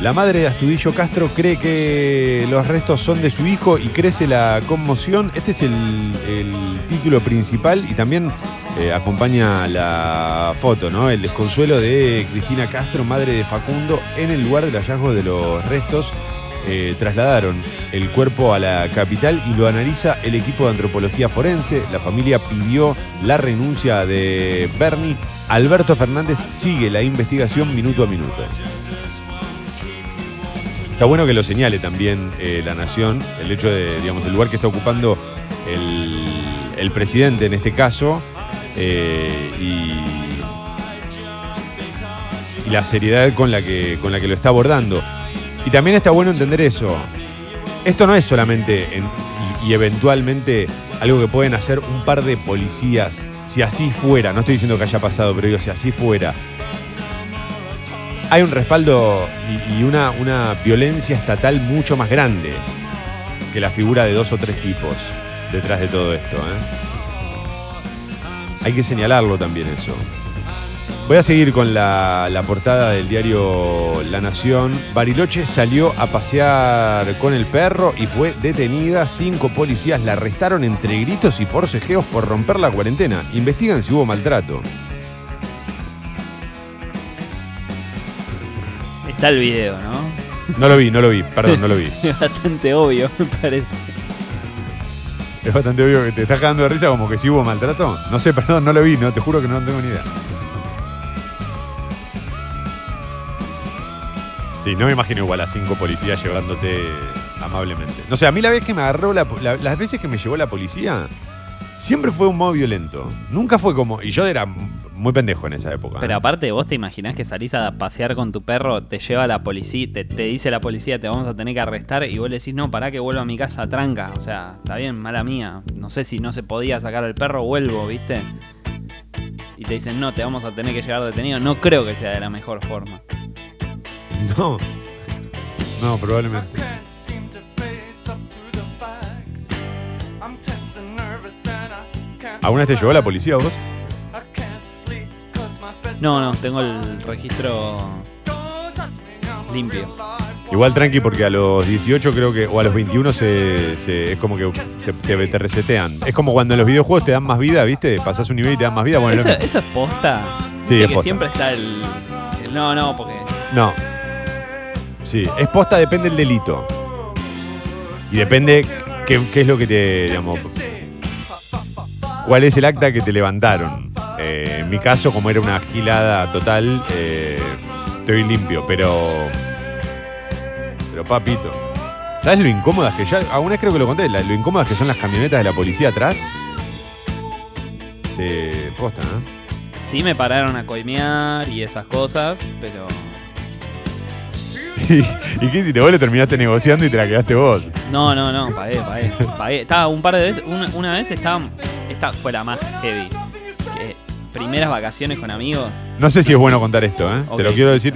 La madre de Astudillo Castro cree que los restos son de su hijo y crece la conmoción. Este es el, título principal y también eh, acompaña la foto, ¿no? El desconsuelo de Cristina Castro, madre de Facundo, en el lugar del hallazgo de los restos. Eh, trasladaron el cuerpo a la capital y lo analiza el equipo de antropología forense. La familia pidió la renuncia de Bernie. Alberto Fernández sigue la investigación minuto a minuto. Está bueno que lo señale también eh, la nación, el hecho de, digamos, el lugar que está ocupando el, presidente en este caso eh, y, la seriedad con la, que, con la que lo está abordando. Y también está bueno entender eso. Esto no es solamente en- y, y eventualmente algo que pueden hacer un par de policías, si así fuera, no estoy diciendo que haya pasado, pero digo, si así fuera, hay un respaldo y, una, violencia estatal mucho más grande que la figura de dos o tres tipos detrás de todo esto. ¿eh? Hay que señalarlo también eso. Voy a seguir con la portada del diario La Nación. Bariloche salió a pasear con el perro y fue detenida. Cinco policías la arrestaron entre gritos y forcejeos por romper la cuarentena. Investigan si hubo maltrato. Está el video, ¿no? No lo vi, no lo vi, perdón, no lo vi. (laughs) Es bastante obvio, me parece. Es bastante obvio que te estás cagando de risa como que si hubo maltrato. No sé, (laughs) perdón, no lo vi, no, te juro que no tengo ni idea. Sí, no me imagino igual a cinco policías llevándote amablemente. No sé, a mí la vez que me agarró la, la- las veces que me llevó la policía, siempre fue un modo violento. Nunca fue como. Y yo era muy pendejo en esa época. Pero ¿eh? aparte, vos te imaginás que salís a pasear con tu perro, te lleva la policía, te, te dice la policía, te vamos a tener que arrestar, y vos le decís, no, pará que vuelvo a mi casa tranca. O sea, está bien, mala mía. No sé si no se podía sacar al perro, vuelvo, ¿viste? Y te dicen, no, te vamos a tener que llevar detenido. No creo que sea de la mejor forma. (laughs) No. No, probablemente. ¿Alguna vez te llevó la policía vos? No, no, tengo el registro limpio. Igual tranqui porque a los 18 creo que, o a los 21 se, se- es como que te, te- te resetean. Es como cuando en los videojuegos te dan más vida, ¿viste? Pasás un nivel y te dan más vida. Bueno, ¿Eso, es posta? Sí, es que posta. siempre está el, el- No, no, porque... No. Sí, es posta, depende del delito. Y depende qué, qué es lo que te, digamos, cuál es el acta que te levantaron. Eh, en mi caso, como era una gilada total, eh, estoy limpio, pero... Pero papito. ¿Sabes lo incómodas que ya... Alguna vez creo que lo conté, lo incómodas que son las camionetas de la policía atrás? De posta, ¿no? Sí me pararon a coimear y esas cosas, pero... (laughs) ¿Y, y qué hiciste? Vos le terminaste negociando y te la quedaste vos. No, no, no, pagué, pagué, pagué. Estaba un par de veces, una, una vez estaba, esta fue la más heavy. Primeras vacaciones con amigos, No sé si es bueno contar esto, ¿eh? Te lo quiero decir.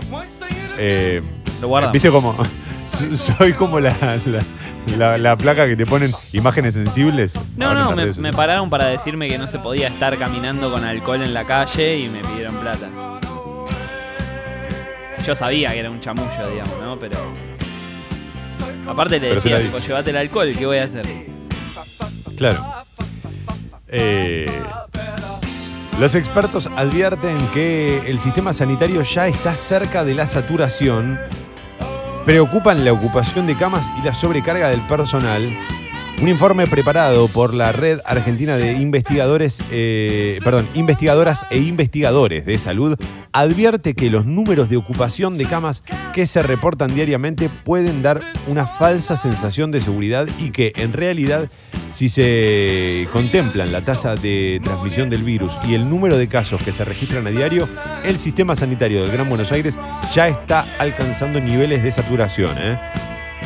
Eh, lo guardamos. ¿Viste cómo? (laughs) Soy como la, la, la- la placa que te ponen imágenes sensibles. No, no, me, pararon para decirme que no se podía estar caminando con alcohol en la calle y me pidieron plata. Yo sabía que era un chamullo, digamos, ¿no? Pero... Aparte le decía, tipo, llévate el alcohol, ¿qué voy a hacer? Claro. Eh, los expertos advierten que el sistema sanitario ya está cerca de la saturación. Preocupan la ocupación de camas y la sobrecarga del personal. Un informe preparado por la Red Argentina de Investigadores, eh, perdón, Investigadoras e Investigadores de Salud advierte que los números de ocupación de camas que se reportan diariamente pueden dar una falsa sensación de seguridad y que en realidad si se contemplan la tasa de transmisión del virus y el número de casos que se registran a diario, el sistema sanitario del Gran Buenos Aires ya está alcanzando niveles de saturación. ¿eh?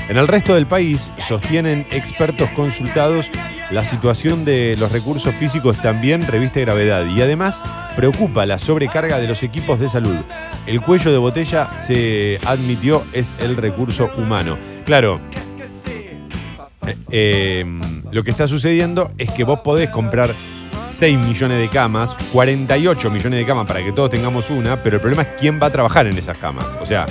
En el resto del país, sostienen expertos consultados, la situación de los recursos físicos también reviste gravedad y además preocupa la sobrecarga de los equipos de salud. El cuello de botella se admitió es el recurso humano. Claro, eh, eh, lo que está sucediendo es que vos podés comprar 6 millones de camas, 48 millones de camas para que todos tengamos una, pero el problema es quién va a trabajar en esas camas. O sea,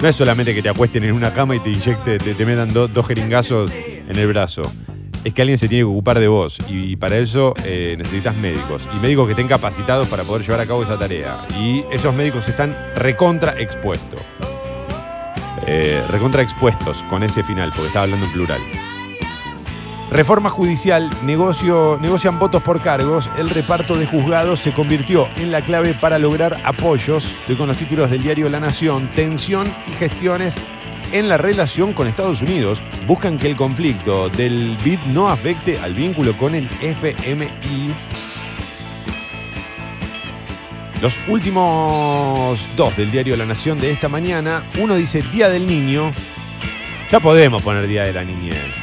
no es solamente que te acuesten en una cama y te inyecte, te, metan do- dos jeringazos en el brazo. Es que alguien se tiene que ocupar de vos y, para eso eh, necesitas médicos y médicos que estén capacitados para poder llevar a cabo esa tarea. Y esos médicos están recontra expuestos. Eh, recontra expuestos con ese final, porque estaba hablando en plural. Reforma judicial, negocio, negocian votos por cargos, el reparto de juzgados se convirtió en la clave para lograr apoyos, estoy con los títulos del diario La Nación, tensión y gestiones en la relación con Estados Unidos. Buscan que el conflicto del BID no afecte al vínculo con el FMI. Los últimos dos del diario La Nación de esta mañana, uno dice Día del Niño, ya podemos poner Día de la Niñez.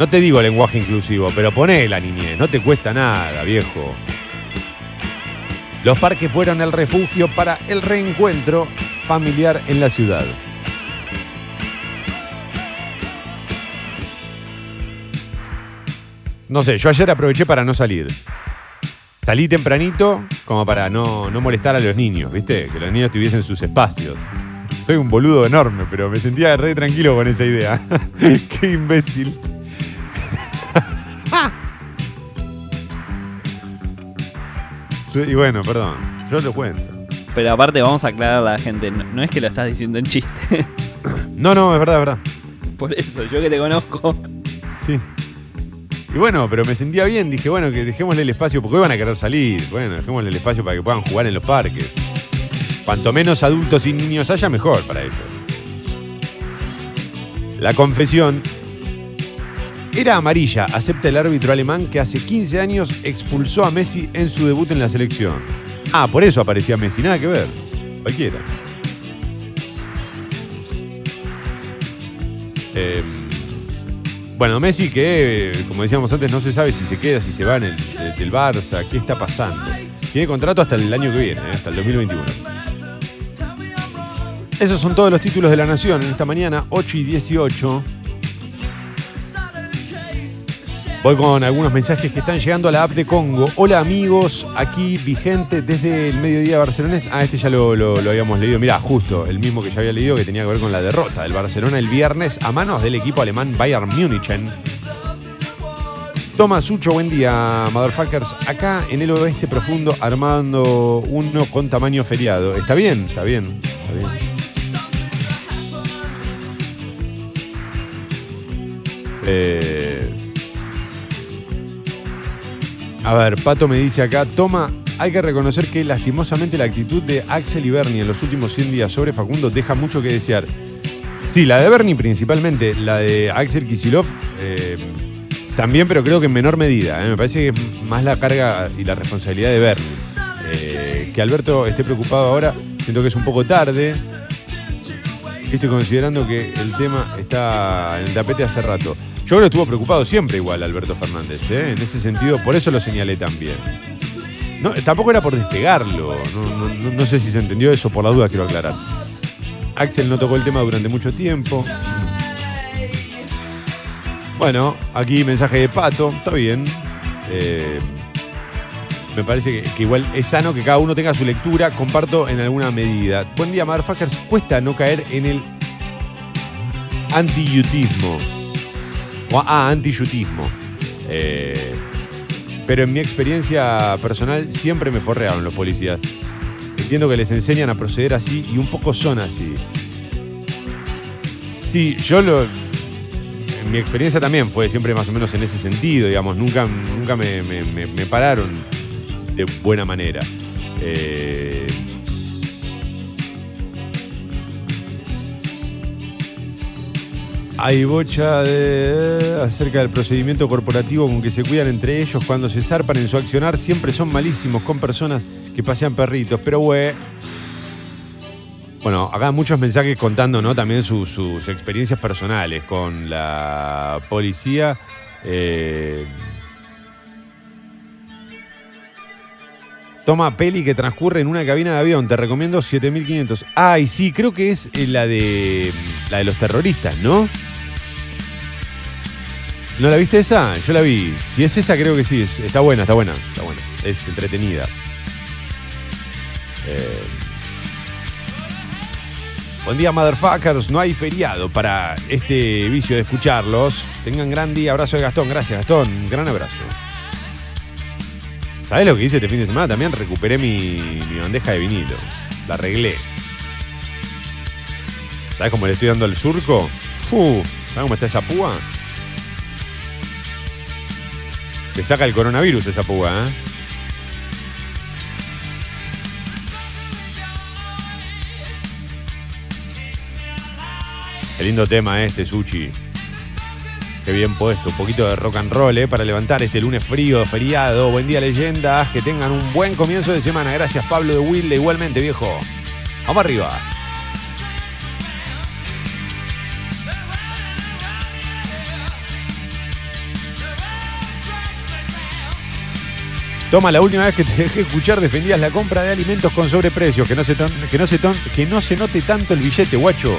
No te digo lenguaje inclusivo, pero poné la niñez, no te cuesta nada, viejo. Los parques fueron el refugio para el reencuentro familiar en la ciudad. No sé, yo ayer aproveché para no salir. Salí tempranito como para no, no molestar a los niños, ¿viste? Que los niños tuviesen sus espacios. Soy un boludo enorme, pero me sentía re tranquilo con esa idea. (laughs) Qué imbécil. Sí, y bueno, perdón, yo lo cuento. Pero aparte vamos a aclarar a la gente, no, no es que lo estás diciendo en chiste. No, no, es verdad, es verdad. Por eso, yo que te conozco. Sí. Y bueno, pero me sentía bien, dije, bueno, que dejémosle el espacio, porque hoy van a querer salir. Bueno, dejémosle el espacio para que puedan jugar en los parques. Cuanto menos adultos y niños haya, mejor para ellos. La confesión era amarilla, acepta el árbitro alemán que hace 15 años expulsó a Messi en su debut en la selección. Ah, por eso aparecía Messi, nada que ver. Cualquiera. Eh, bueno, Messi que, como decíamos antes, no se sabe si se queda, si se va en el, de- del Barça, qué está pasando. Tiene contrato hasta el año que viene, eh, hasta el 2021. Esos son todos los títulos de la Nación en esta mañana, 8 y 18. Voy con algunos mensajes que están llegando a la app de Congo. Hola amigos, aquí vigente desde el mediodía barcelonés. Ah, este ya lo, lo- lo habíamos leído. Mirá, justo, el mismo que ya había leído que tenía que ver con la derrota del Barcelona el viernes a manos del equipo alemán Bayern München. Toma Sucho, buen día, motherfuckers. Acá en el oeste profundo armando uno con tamaño feriado. Está bien, está bien, está bien. Eh, a ver, Pato me dice acá, toma, hay que reconocer que lastimosamente la actitud de Axel y Bernie en los últimos 100 días sobre Facundo deja mucho que desear. Sí, la de Bernie principalmente, la de Axel Kisilov eh, también, pero creo que en menor medida. eh. Me parece que es más la carga y la responsabilidad de Bernie. Eh, que Alberto esté preocupado ahora, siento que es un poco tarde. Estoy considerando que el tema está en el tapete hace rato. Yo creo que estuvo preocupado siempre igual Alberto Fernández, ¿eh? en ese sentido, por eso lo señalé también. No, tampoco era por despegarlo, no, no- no- sé si se entendió eso, por la duda quiero aclarar. Axel no tocó el tema durante mucho tiempo. Bueno, aquí mensaje de Pato, está bien. Eh, me parece que, que igual es sano que cada uno tenga su lectura, comparto en alguna medida. Buen día, motherfuckers. Cuesta no caer en el antiyutismo. O, ah, antiyutismo. Eh, pero en mi experiencia personal siempre me forrearon los policías. Entiendo que les enseñan a proceder así y un poco son así. Sí, yo lo. mi experiencia también fue siempre más o menos en ese sentido, digamos. Nunca, nunca me pararon de buena manera. Eh, Hay bocha de, acerca del procedimiento corporativo con que se cuidan entre ellos cuando se zarpan en su accionar. Siempre son malísimos con personas que pasean perritos. Pero, güey. Bueno, acá muchos mensajes contando, ¿no? También su- sus experiencias personales con la policía. Eh, Toma peli que transcurre en una cabina de avión. Te recomiendo 7500. Ay, sí, creo que es eh, la de la de los terroristas, ¿no? ¿No la viste esa? Yo la vi. Si es esa, creo que sí. es- está buena, está buena. Está buena. Es entretenida. Eh, Buen día, motherfuckers. No hay feriado para este vicio de escucharlos. Tengan gran día. Abrazo de Gastón. Gracias, Gastón. Gran abrazo. ¿Sabes lo que hice este fin de semana? También recuperé mi, bandeja de vinilo. La arreglé. ¿Sabes cómo le estoy dando al surco? Fu, ¿Sabes cómo está esa púa? Te saca el coronavirus esa púa, ¿eh? Qué lindo tema este, Suchi. Qué bien puesto. Un poquito de rock and roll, ¿eh? Para levantar este lunes frío, feriado. Buen día, leyendas. Que tengan un buen comienzo de semana. Gracias, Pablo de Wilde. Igualmente, viejo. Vamos arriba. Toma, la última vez que te dejé escuchar defendías la compra de alimentos con sobreprecios. Que no se, que no se, que no se note tanto el billete, guacho.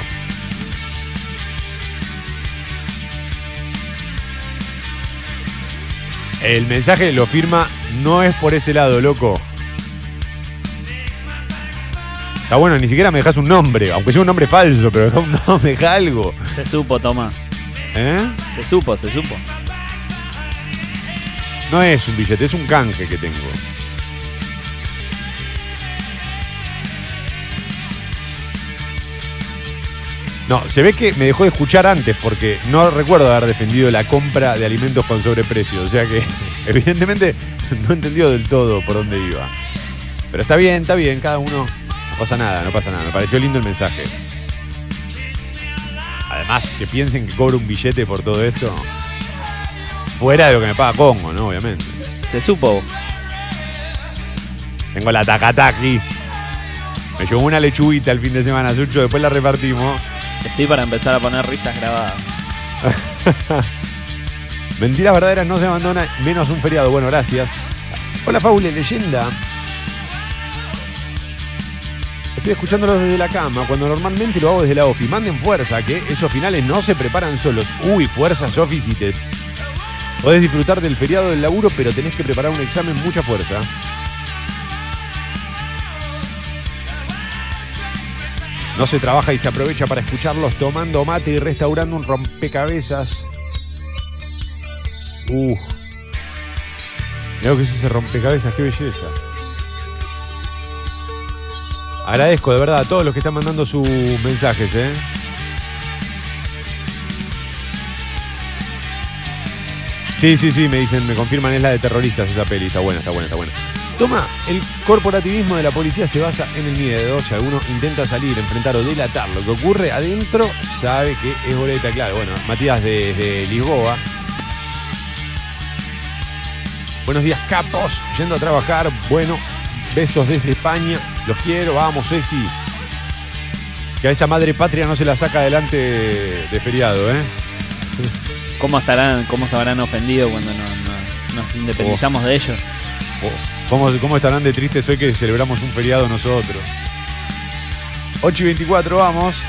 El mensaje lo firma, no es por ese lado, loco. Está bueno, ni siquiera me dejas un nombre, aunque sea un nombre falso, pero deja un (laughs) nombre, deja algo. Se supo, toma. ¿Eh? Se supo, se supo. No es un billete, es un canje que tengo. No, se ve que me dejó de escuchar antes porque no recuerdo haber defendido la compra de alimentos con sobreprecio. O sea que (laughs) evidentemente no entendió del todo por dónde iba. Pero está bien, está bien, cada uno. No pasa nada, no pasa nada. Me pareció lindo el mensaje. Además, que piensen que cobro un billete por todo esto. Fuera de lo que me paga Congo, ¿no? Obviamente. Se supo. Tengo la tacataki. Me llevó una lechuguita el fin de semana, Sucho, después la repartimos. Estoy para empezar a poner risas grabadas. (laughs) Mentiras verdaderas no se abandona, menos un feriado. Bueno, gracias. Hola, Fábula Leyenda. Estoy escuchándolo desde la cama, cuando normalmente lo hago desde la office. Manden fuerza, que esos finales no se preparan solos. Uy, fuerza, Sofi, si te... Podés disfrutar del feriado del laburo, pero tenés que preparar un examen, mucha fuerza. No se trabaja y se aprovecha para escucharlos tomando mate y restaurando un rompecabezas. Uh. Mirá que es ese rompecabezas, qué belleza. Agradezco de verdad a todos los que están mandando sus mensajes, ¿eh? Sí, sí, sí, me dicen, me confirman, es la de terroristas esa peli. Está buena, está buena, está buena. Toma, el corporativismo de la policía se basa en el miedo. Si alguno intenta salir, enfrentar o delatar lo que ocurre adentro, sabe que es boleta, claro. Bueno, Matías desde Lisboa. Buenos días, capos. Yendo a trabajar. Bueno, besos desde España. Los quiero. Vamos, Ceci. Que a esa madre patria no se la saca adelante de feriado, ¿eh? ¿Cómo estarán, cómo se habrán ofendido cuando no- no- nos independizamos de ellos? Oh, ¿Cómo, ¿Cómo estarán de tristes hoy que celebramos un feriado nosotros? 8 y 24, vamos.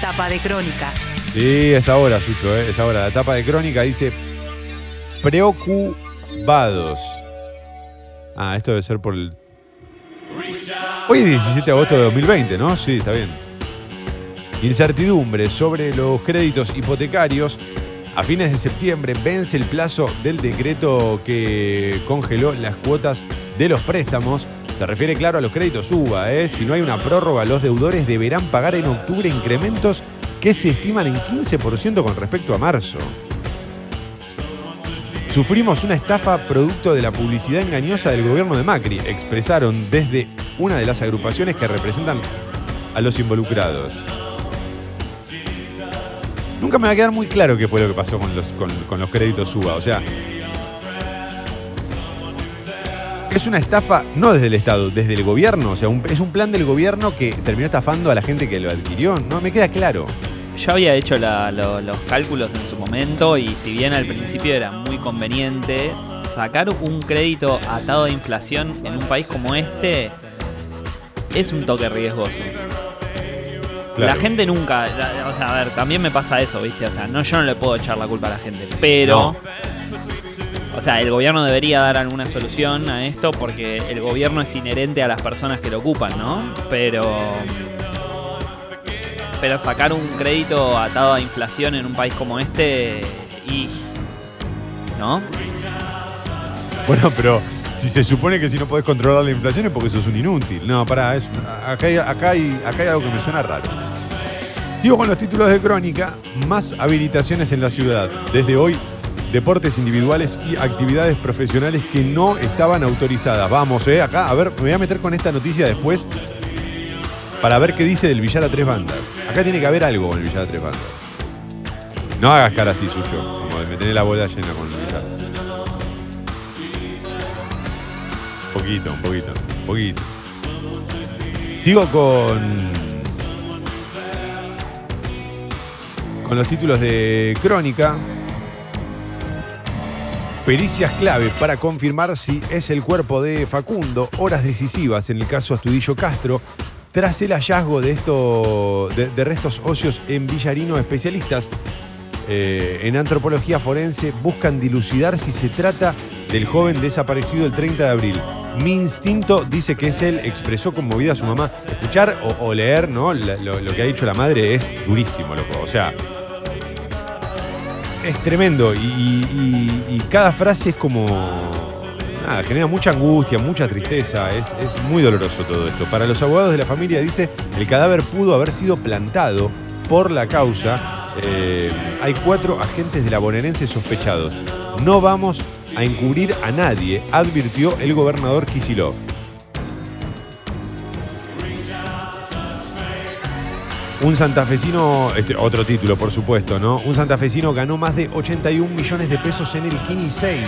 Tapa de crónica. Sí, es ahora, Sucho, ¿eh? es ahora. La tapa de crónica dice preocupados. Ah, esto debe ser por el... Hoy es 17 de agosto de 2020, ¿no? Sí, está bien. Incertidumbre sobre los créditos hipotecarios. A fines de septiembre vence el plazo del decreto que congeló las cuotas de los préstamos. Se refiere, claro, a los créditos UBA. ¿eh? Si no hay una prórroga, los deudores deberán pagar en octubre incrementos que se estiman en 15% con respecto a marzo. Sufrimos una estafa producto de la publicidad engañosa del gobierno de Macri, expresaron desde una de las agrupaciones que representan a los involucrados. Nunca me va a quedar muy claro qué fue lo que pasó con los, con, los créditos SUBA. O sea, es una estafa no desde el Estado, desde el gobierno. O sea, es un plan del gobierno que terminó estafando a la gente que lo adquirió. No me queda claro. Yo había hecho los cálculos en su momento y si bien al principio era muy conveniente, sacar un crédito atado a inflación en un país como este es un toque riesgoso. Claro. La gente nunca, la- o sea, a ver, también me pasa eso, ¿viste? O sea, no, yo no le puedo echar la culpa a la gente, pero... O sea, el gobierno debería dar alguna solución a esto porque el gobierno es inherente a las personas que lo ocupan, ¿no? Pero... Pero sacar un crédito atado a inflación en un país como este y... ¿No? Bueno, pero si se supone que si no podés controlar la inflación es porque sos un inútil. No, pará, es, acá, hay, acá, hay, acá hay algo que me suena raro. Digo con los títulos de crónica, más habilitaciones en la ciudad. Desde hoy, deportes individuales y actividades profesionales que no estaban autorizadas. Vamos, eh, acá, a ver, me voy a meter con esta noticia después para ver qué dice del billar a tres bandas. Acá tiene que haber algo con el billar a tres bandas. No hagas cara así suyo, como de me tenés la bola llena con poquito, un poquito, un poquito. Sigo con. Con los títulos de Crónica. Pericias clave para confirmar si es el cuerpo de Facundo. Horas decisivas en el caso Astudillo Castro. Tras el hallazgo de, esto, de, restos óseos en Villarino, especialistas eh, en antropología forense buscan dilucidar si se trata del joven desaparecido el 30 de abril. Mi instinto dice que es él, expresó conmovida a su mamá. Escuchar o, leer ¿no? Lo, que ha dicho la madre es durísimo, loco. O sea, es tremendo y, cada frase es como... Nada, genera mucha angustia, mucha tristeza, es, es muy doloroso todo esto. Para los abogados de la familia dice, el cadáver pudo haber sido plantado por la causa. Eh, hay cuatro agentes de la bonaerense sospechados. No vamos a encubrir a nadie, advirtió el gobernador Kisilov. Un santafesino, este, otro título por supuesto, ¿no? Un santafesino ganó más de 81 millones de pesos en el Kini 6.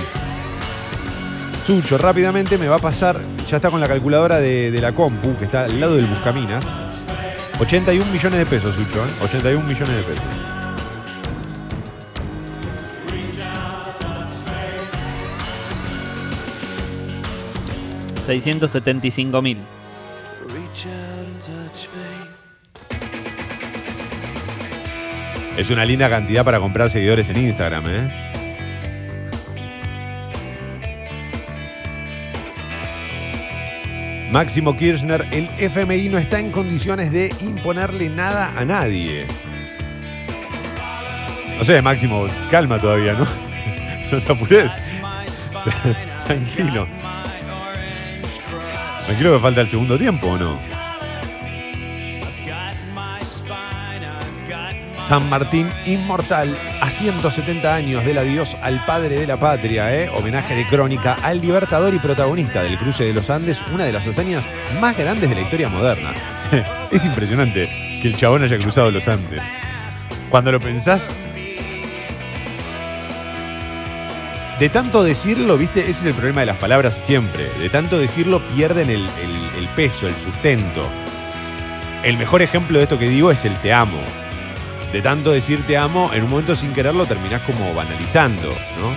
Sucho, rápidamente me va a pasar, ya está con la calculadora de, la compu, que está al lado del Buscaminas. 81 millones de pesos, Sucho, ¿eh? 81 millones de pesos. $675 mil. Es una linda cantidad para comprar seguidores en Instagram, ¿eh? Máximo Kirchner, el FMI no está en condiciones de imponerle nada a nadie. No sé, Máximo, calma todavía, ¿no? (laughs) No te apures. (laughs) Tranquilo. Tranquilo que falta el segundo tiempo, ¿o no? San Martín inmortal a 170 años del adiós al padre de la patria, ¿eh? homenaje de crónica al libertador y protagonista del cruce de los Andes, una de las hazañas más grandes de la historia moderna. (laughs) es impresionante que el chabón haya cruzado los Andes. Cuando lo pensás, de tanto decirlo, viste, ese es el problema de las palabras siempre. De tanto decirlo pierden el, peso, el sustento. El mejor ejemplo de esto que digo es el te amo de tanto decir te amo, en un momento sin quererlo terminás como banalizando, ¿no?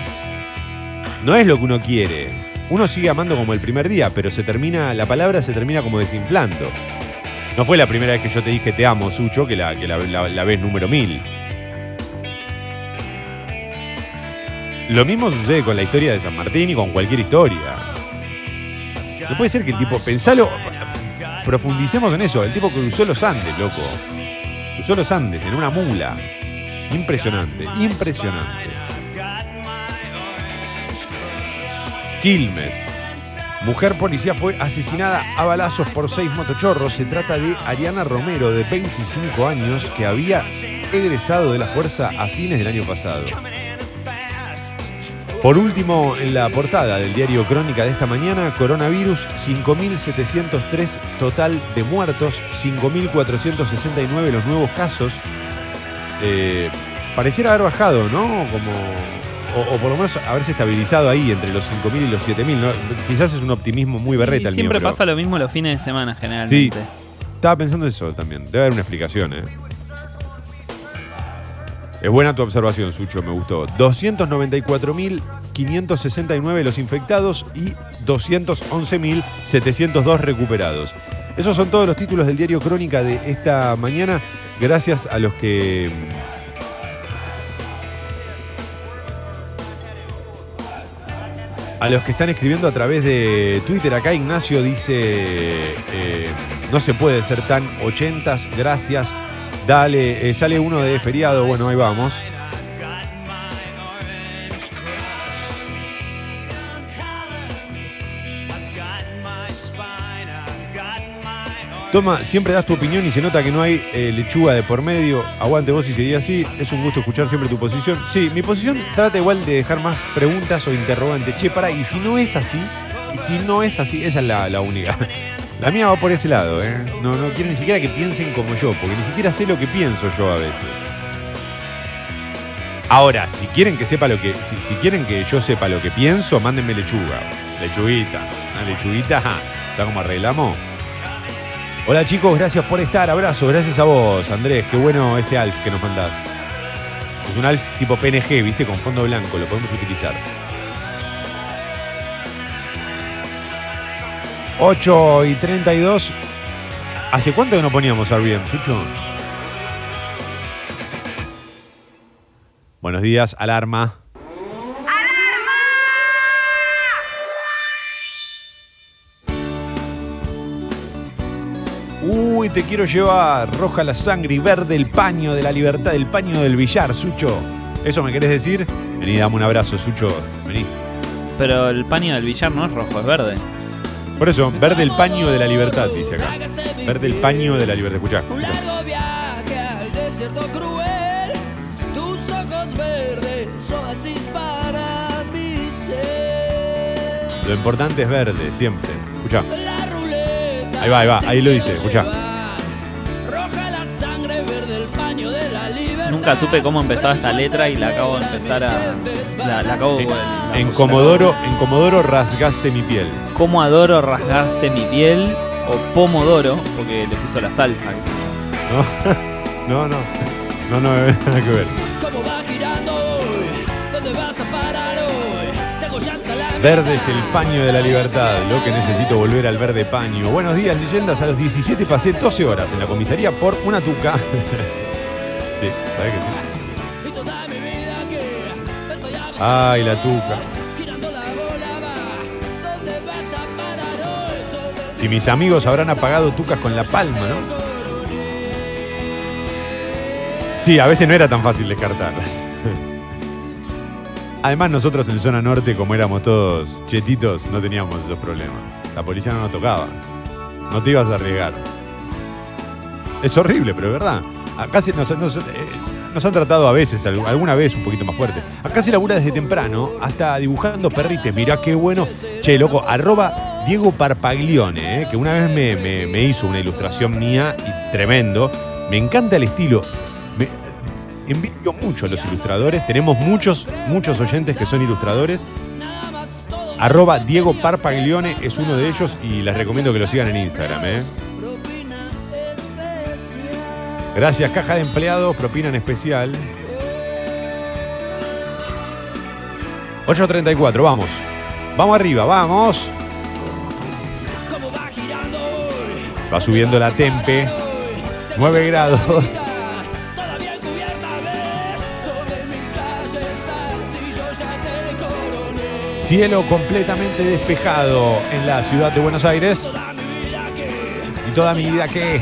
No es lo que uno quiere. Uno sigue amando como el primer día, pero se termina, la palabra se termina como desinflando. No fue la primera vez que yo te dije te amo, Sucho, que la, que la, la- número mil. Lo mismo sucede con la historia de San Martín y con cualquier historia. No puede ser que el tipo, pensalo, profundicemos en eso, el tipo cruzó los Andes, loco. Cruzó los Andes en una mula. Impresionante, impresionante. Quilmes. Mujer policía fue asesinada a balazos por seis motochorros. Se trata de Ariana Romero, de 25 años, que había egresado de la fuerza a fines del año pasado. Por último, en la portada del diario Crónica de esta mañana, coronavirus, 5.703 total de muertos, 5.469 los nuevos casos. Eh, pareciera haber bajado, ¿no? Como, o, o por lo menos haberse estabilizado ahí entre los 5.000 y los 7.000. ¿no? Quizás es un optimismo muy berreta el siempre pero pasa lo mismo los fines de semana, Sí, generalmente. estaba pensando eso también. Debe haber una explicación, ¿eh? Es buena tu observación, Sucho, me gustó. 294.569 los infectados y 211.702 recuperados. Esos son todos los títulos del diario Crónica de esta mañana, gracias a los que... A los que están escribiendo a través de Twitter, acá Ignacio dice, eh, no se puede ser tan ochentas, gracias. Dale, eh, sale uno de feriado, bueno, ahí vamos. Toma, siempre das tu opinión y se nota que no hay eh, lechuga de por medio. Aguante vos y seguí así. Es un gusto escuchar siempre tu posición. Sí, mi posición trata igual de dejar más preguntas o interrogantes. Che, para, y si no es así, y si no es así, esa es la, la única. La mía va por ese lado, ¿eh? No, no quiero ni siquiera que piensen como yo, porque ni siquiera sé lo que pienso yo a veces. Ahora, si quieren que sepa lo que. Si, quieren que yo sepa lo que pienso, mándenme lechuga. Lechuguita. Una lechuguita. ¿Está como arreglamos? Hola chicos, gracias por estar. Abrazo, gracias a vos, Andrés. Qué bueno ese Alf que nos mandás. Es un Alf tipo PNG, viste, con fondo blanco, lo podemos utilizar. 8 y 32. ¿Hace cuánto que no poníamos RBM, Sucho? Buenos días, alarma. Uy, te quiero llevar. Roja la sangre y verde el paño de la libertad, el paño del billar, Sucho. ¿Eso me querés decir? Vení, dame un abrazo, Sucho. Vení. Pero el paño del billar no es rojo, es verde. Por eso, verde el paño de la libertad, dice acá. Verde el paño de la libertad. Escuchá. Un largo viaje al desierto cruel, tus ojos verdes, oasis para mi ser. Lo importante es verde, siempre. Escuchá. Ahí va, ahí va, ahí lo dice, escuchá. Roja la sangre, verde el paño de la libertad. Nunca supe cómo empezaba esta letra y la acabo de empezar a. La, la acabo En, la- en Comodoro, en Comodoro rasgaste mi piel. ¿Cómo adoro rasgaste mi piel? O pomodoro, porque le puso la salsa. No, (laughs) no, no. No, no, (laughs) nada que ver. Verde es el paño de la libertad, lo que necesito volver al verde paño. Buenos días, leyendas. A los 17 pasé 12 horas en la comisaría por una tuca. (laughs) sí, ¿sabes que sí? Ay, la tuca. Si mis amigos habrán apagado tucas con la palma, ¿no? Sí, a veces no era tan fácil descartar. (laughs) Además, nosotros en zona norte, como éramos todos chetitos, no teníamos esos problemas. La policía no nos tocaba. No te ibas a arriesgar. Es horrible, pero es verdad. Acá se nos, nos- eh, han tratado a veces, al- alguna vez un poquito más fuerte. Acá se labura desde temprano, hasta dibujando perrites. Mirá qué bueno. Che, loco, arroba Diego Parpaglione, eh, que una vez me, me- hizo una ilustración mía y tremendo. Me encanta el estilo. Me, envidio mucho a los ilustradores. Tenemos muchos, muchos oyentes que son ilustradores. Arroba Diego Parpaglione es uno de ellos y les recomiendo que lo sigan en Instagram. ¿eh? Gracias, caja de empleados, propina en especial. 8.34, vamos. Vamos arriba, vamos. Va subiendo la tempe. 9 grados. Cielo completamente despejado en la ciudad de Buenos Aires. Y toda mi vida que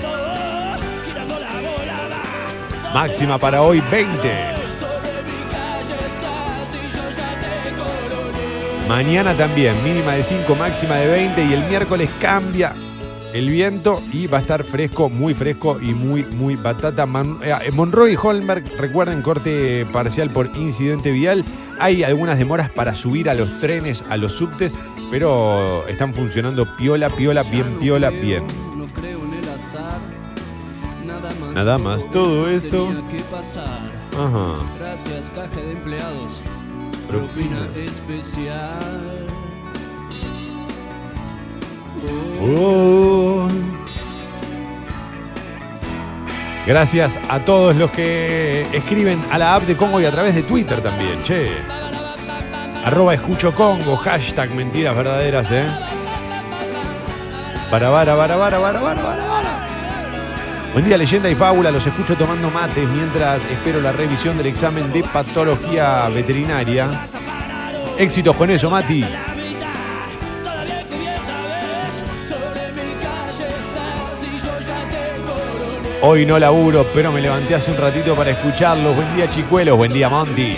máxima para hoy 20. Sobre mi calle estás y yo ya te coroné. Mañana también, mínima de 5, máxima de 20 y el miércoles cambia el viento y va a estar fresco, muy fresco y muy, muy batata. Man- eh, Monroy y Holmberg, recuerden, corte parcial por incidente vial. Hay algunas demoras para subir a los trenes, a los subtes, pero están funcionando piola, piola, bien piola, bien. Nada más. Todo esto. Ajá. Gracias, caja de empleados. Propina especial. Gracias a todos los que escriben a la app de Congo y a través de Twitter también, che. Arroba escucho Congo, hashtag mentiras verdaderas, eh. Para, para, para, para, para, para, para. Buen día, leyenda y fábula. Los escucho tomando mates mientras espero la revisión del examen de patología veterinaria. Éxitos con eso, Mati. Hoy no laburo, pero me levanté hace un ratito para escucharlos. Buen día, chicuelos. Buen día, Monty.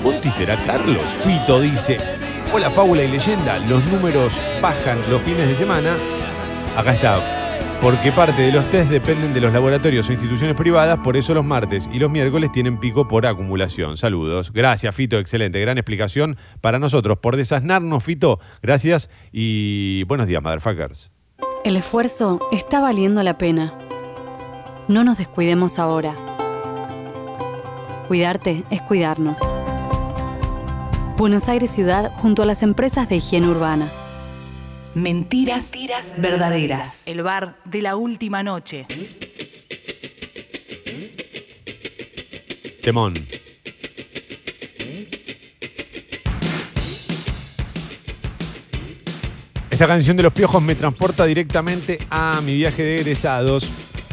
Monty será Carlos. Fito dice: Hola, fábula y leyenda. Los números bajan los fines de semana. Acá está. Porque parte de los test dependen de los laboratorios o instituciones privadas, por eso los martes y los miércoles tienen pico por acumulación. Saludos. Gracias, Fito. Excelente. Gran explicación para nosotros. Por desasnarnos, Fito. Gracias y buenos días, motherfuckers. El esfuerzo está valiendo la pena. No nos descuidemos ahora. Cuidarte es cuidarnos. Buenos Aires Ciudad junto a las empresas de higiene urbana. Mentiras verdaderas. El bar de la última noche. Temón. Esta canción de los piojos me transporta directamente a mi viaje de egresados.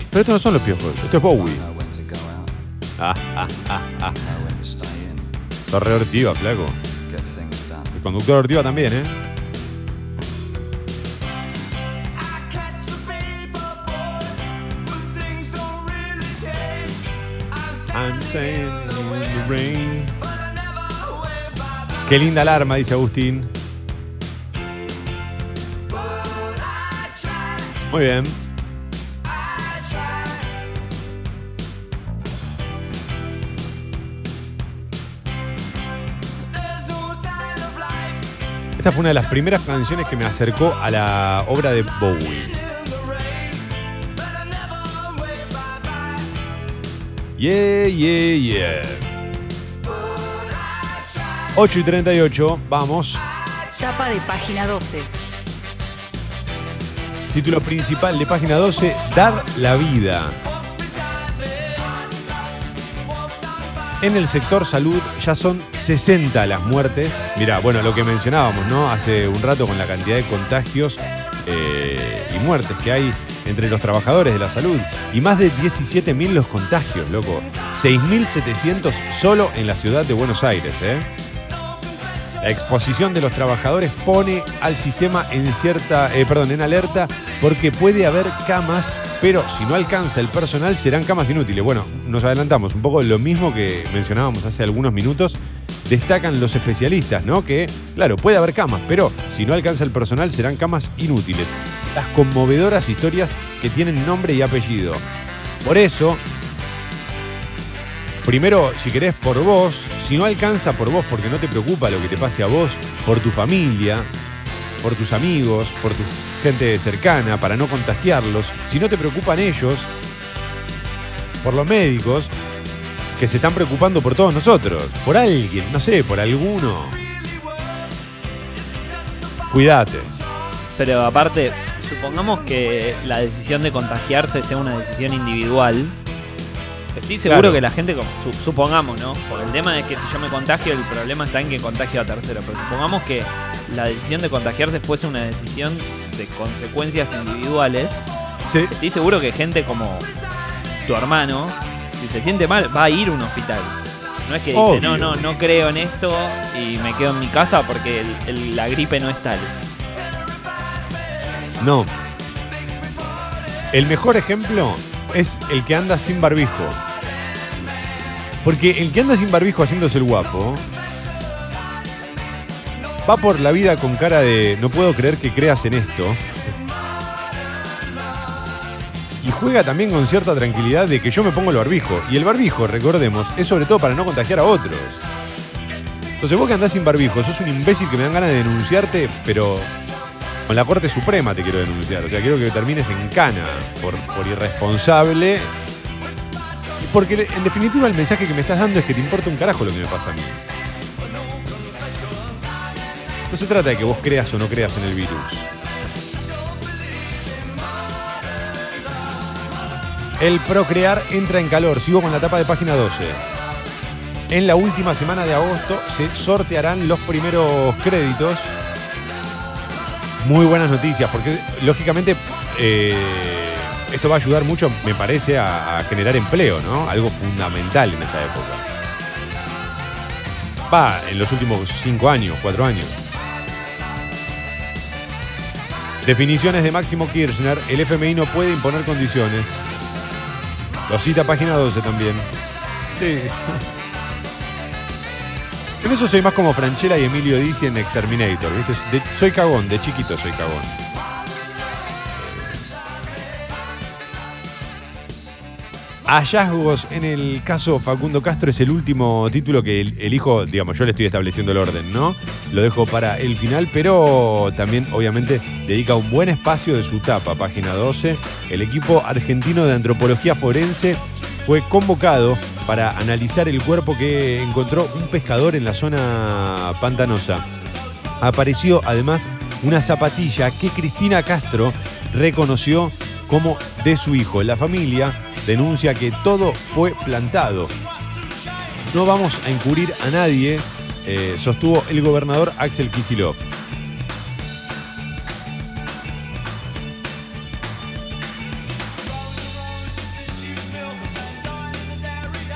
Pero estos no son los piojos, esto es Bowie. Ah, ah, ah, ah. Sos re ortiva, flaco. El conductor ortiva también, ¿eh? I'm in the rain. Qué linda alarma, dice Agustín. Muy bien. Esta fue una de las primeras canciones que me acercó a la obra de Bowie. Yeah, yeah, yeah. 8 y 38, vamos. Tapa de página 12. Título principal de página 12, Dar la vida. En el sector salud ya son 60 las muertes. Mira, bueno, lo que mencionábamos, ¿no? Hace un rato con la cantidad de contagios eh, y muertes que hay entre los trabajadores de la salud. Y más de 17.000 los contagios, loco. 6.700 solo en la ciudad de Buenos Aires, ¿eh? La exposición de los trabajadores pone al sistema en cierta, eh, perdón, en alerta porque puede haber camas, pero si no alcanza el personal serán camas inútiles. Bueno, nos adelantamos un poco lo mismo que mencionábamos hace algunos minutos. Destacan los especialistas, ¿no? Que, claro, puede haber camas, pero si no alcanza el personal serán camas inútiles. Las conmovedoras historias que tienen nombre y apellido. Por eso, Primero, si querés por vos, si no alcanza por vos porque no te preocupa lo que te pase a vos, por tu familia, por tus amigos, por tu gente cercana, para no contagiarlos, si no te preocupan ellos, por los médicos, que se están preocupando por todos nosotros, por alguien, no sé, por alguno. Cuídate. Pero aparte, supongamos que la decisión de contagiarse sea una decisión individual. Estoy seguro Claro. que la gente, supongamos, ¿no? Porque el tema es que si yo me contagio, el problema está en que contagio a terceros. Pero supongamos que la decisión de contagiarse fuese una decisión de consecuencias individuales. Sí, Estoy seguro que gente como tu hermano, si se siente mal, va a ir a un hospital. No es que dice, no, no, no creo en esto y me quedo en mi casa porque el- el- la gripe no es tal. no. El mejor ejemplo es el que anda sin barbijo. Porque el que anda sin barbijo haciéndose el guapo va por la vida con cara de no puedo creer que creas en esto. Juega también con cierta tranquilidad de que yo me pongo el barbijo. Y el barbijo, recordemos, es sobre todo para no contagiar a otros. Entonces vos que andás sin barbijo, sos un imbécil que me dan ganas de denunciarte, pero con la Corte Suprema te quiero denunciar. O sea, quiero que termines en cana por, por irresponsable. Porque en definitiva el mensaje que me estás dando es que te importa un carajo lo que me pasa a mí. No se trata de que vos creas o no creas en el virus. El procrear entra en calor. Sigo con la tapa de página 12. En la última semana de agosto se sortearán los primeros créditos. Muy buenas noticias, porque lógicamente eh, esto va a ayudar mucho, me parece, a, a generar empleo, ¿no? Algo fundamental en esta época. Va, en los últimos cinco años, cuatro años. Definiciones de Máximo Kirchner. El FMI no puede imponer condiciones. Lo cita página 12 también. Sí. En eso soy más como Franchella y Emilio Dizzi en Exterminator, ¿viste? De- soy cagón, de chiquito soy cagón. Hallazgos en el caso Facundo Castro es el último título que el- elijo, digamos, yo le estoy estableciendo el orden, ¿no? Lo dejo para el final, pero también obviamente dedica un buen espacio de su tapa, página 12. El equipo argentino de antropología forense fue convocado para analizar el cuerpo que encontró un pescador en la zona pantanosa. Apareció además una zapatilla que Cristina Castro reconoció como de su hijo. La familia denuncia que todo fue plantado. No vamos a encubrir a nadie, eh, sostuvo el gobernador Axel Kisilov.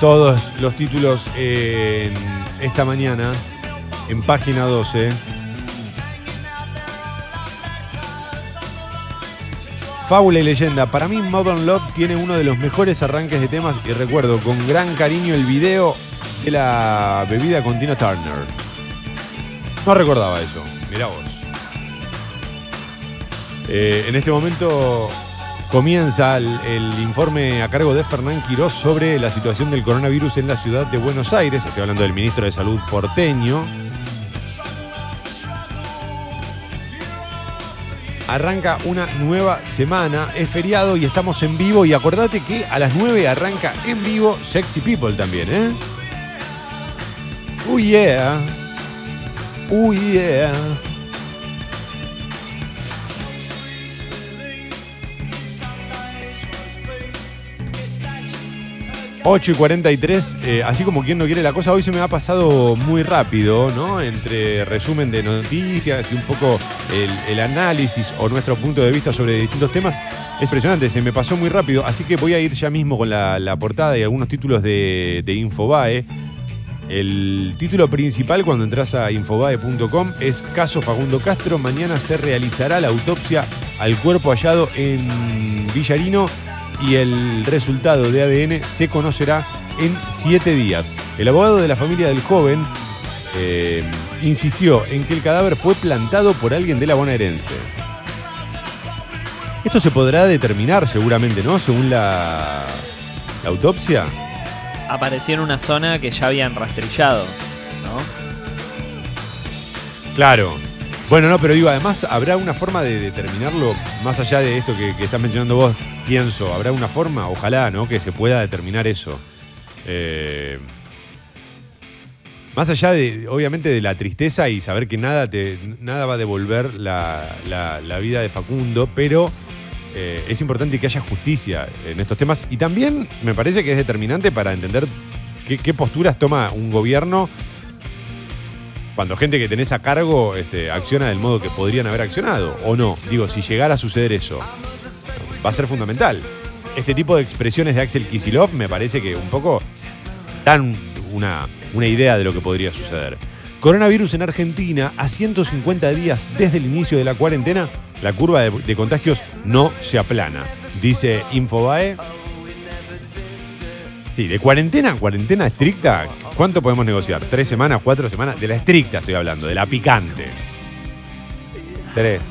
Todos los títulos esta mañana, en página 12. Fábula y leyenda. Para mí Modern Love tiene uno de los mejores arranques de temas y recuerdo con gran cariño el video de la bebida con Tina Turner. No recordaba eso. Mirá vos. Eh, en este momento comienza el, el informe a cargo de Fernán Quirós sobre la situación del coronavirus en la ciudad de Buenos Aires. Estoy hablando del ministro de Salud porteño. Arranca una nueva semana, es feriado y estamos en vivo. Y acordate que a las 9 arranca en vivo Sexy People también, ¿eh? Oh yeah. Oh yeah. ...8 y 43, eh, así como quien no quiere la cosa, hoy se me ha pasado muy rápido, ¿no? Entre resumen de noticias y un poco el, análisis o nuestro punto de vista sobre distintos temas. Es impresionante, se me pasó muy rápido, así que voy a ir ya mismo con la, la portada y algunos títulos de, de Infobae. El título principal cuando entras a infobae.com es Caso Facundo Castro. Mañana se realizará la autopsia al cuerpo hallado en Villarino y el resultado de ADN se conocerá en siete días. El abogado de la familia del joven eh, insistió en que el cadáver fue plantado por alguien de la bonaerense. Esto se podrá determinar seguramente, ¿no? Según la, la autopsia. Apareció en una zona que ya habían rastrillado, ¿no? Claro. Bueno, no, pero digo, además habrá una forma de determinarlo, más allá de esto que, estás mencionando vos, pienso, habrá una forma, ojalá, ¿no? Que se pueda determinar eso. Eh, más allá de, obviamente, de la tristeza y saber que nada, te, nada va a devolver la, la- la vida de Facundo, pero eh, es importante que haya justicia en estos temas. Y también me parece que es determinante para entender qué, qué posturas toma un gobierno cuando gente que tenés a cargo este, acciona del modo que podrían haber accionado, o no. Digo, si llegara a suceder eso, va a ser fundamental. Este tipo de expresiones de Axel Kisilov me parece que un poco dan una, una idea de lo que podría suceder. Coronavirus en Argentina, a 150 días desde el inicio de la cuarentena, la curva de, de contagios no se aplana, dice Infobae. Sí, de cuarentena, cuarentena estricta, ¿cuánto podemos negociar? ¿Tres semanas, cuatro semanas? De la estricta estoy hablando, de la picante. Tres.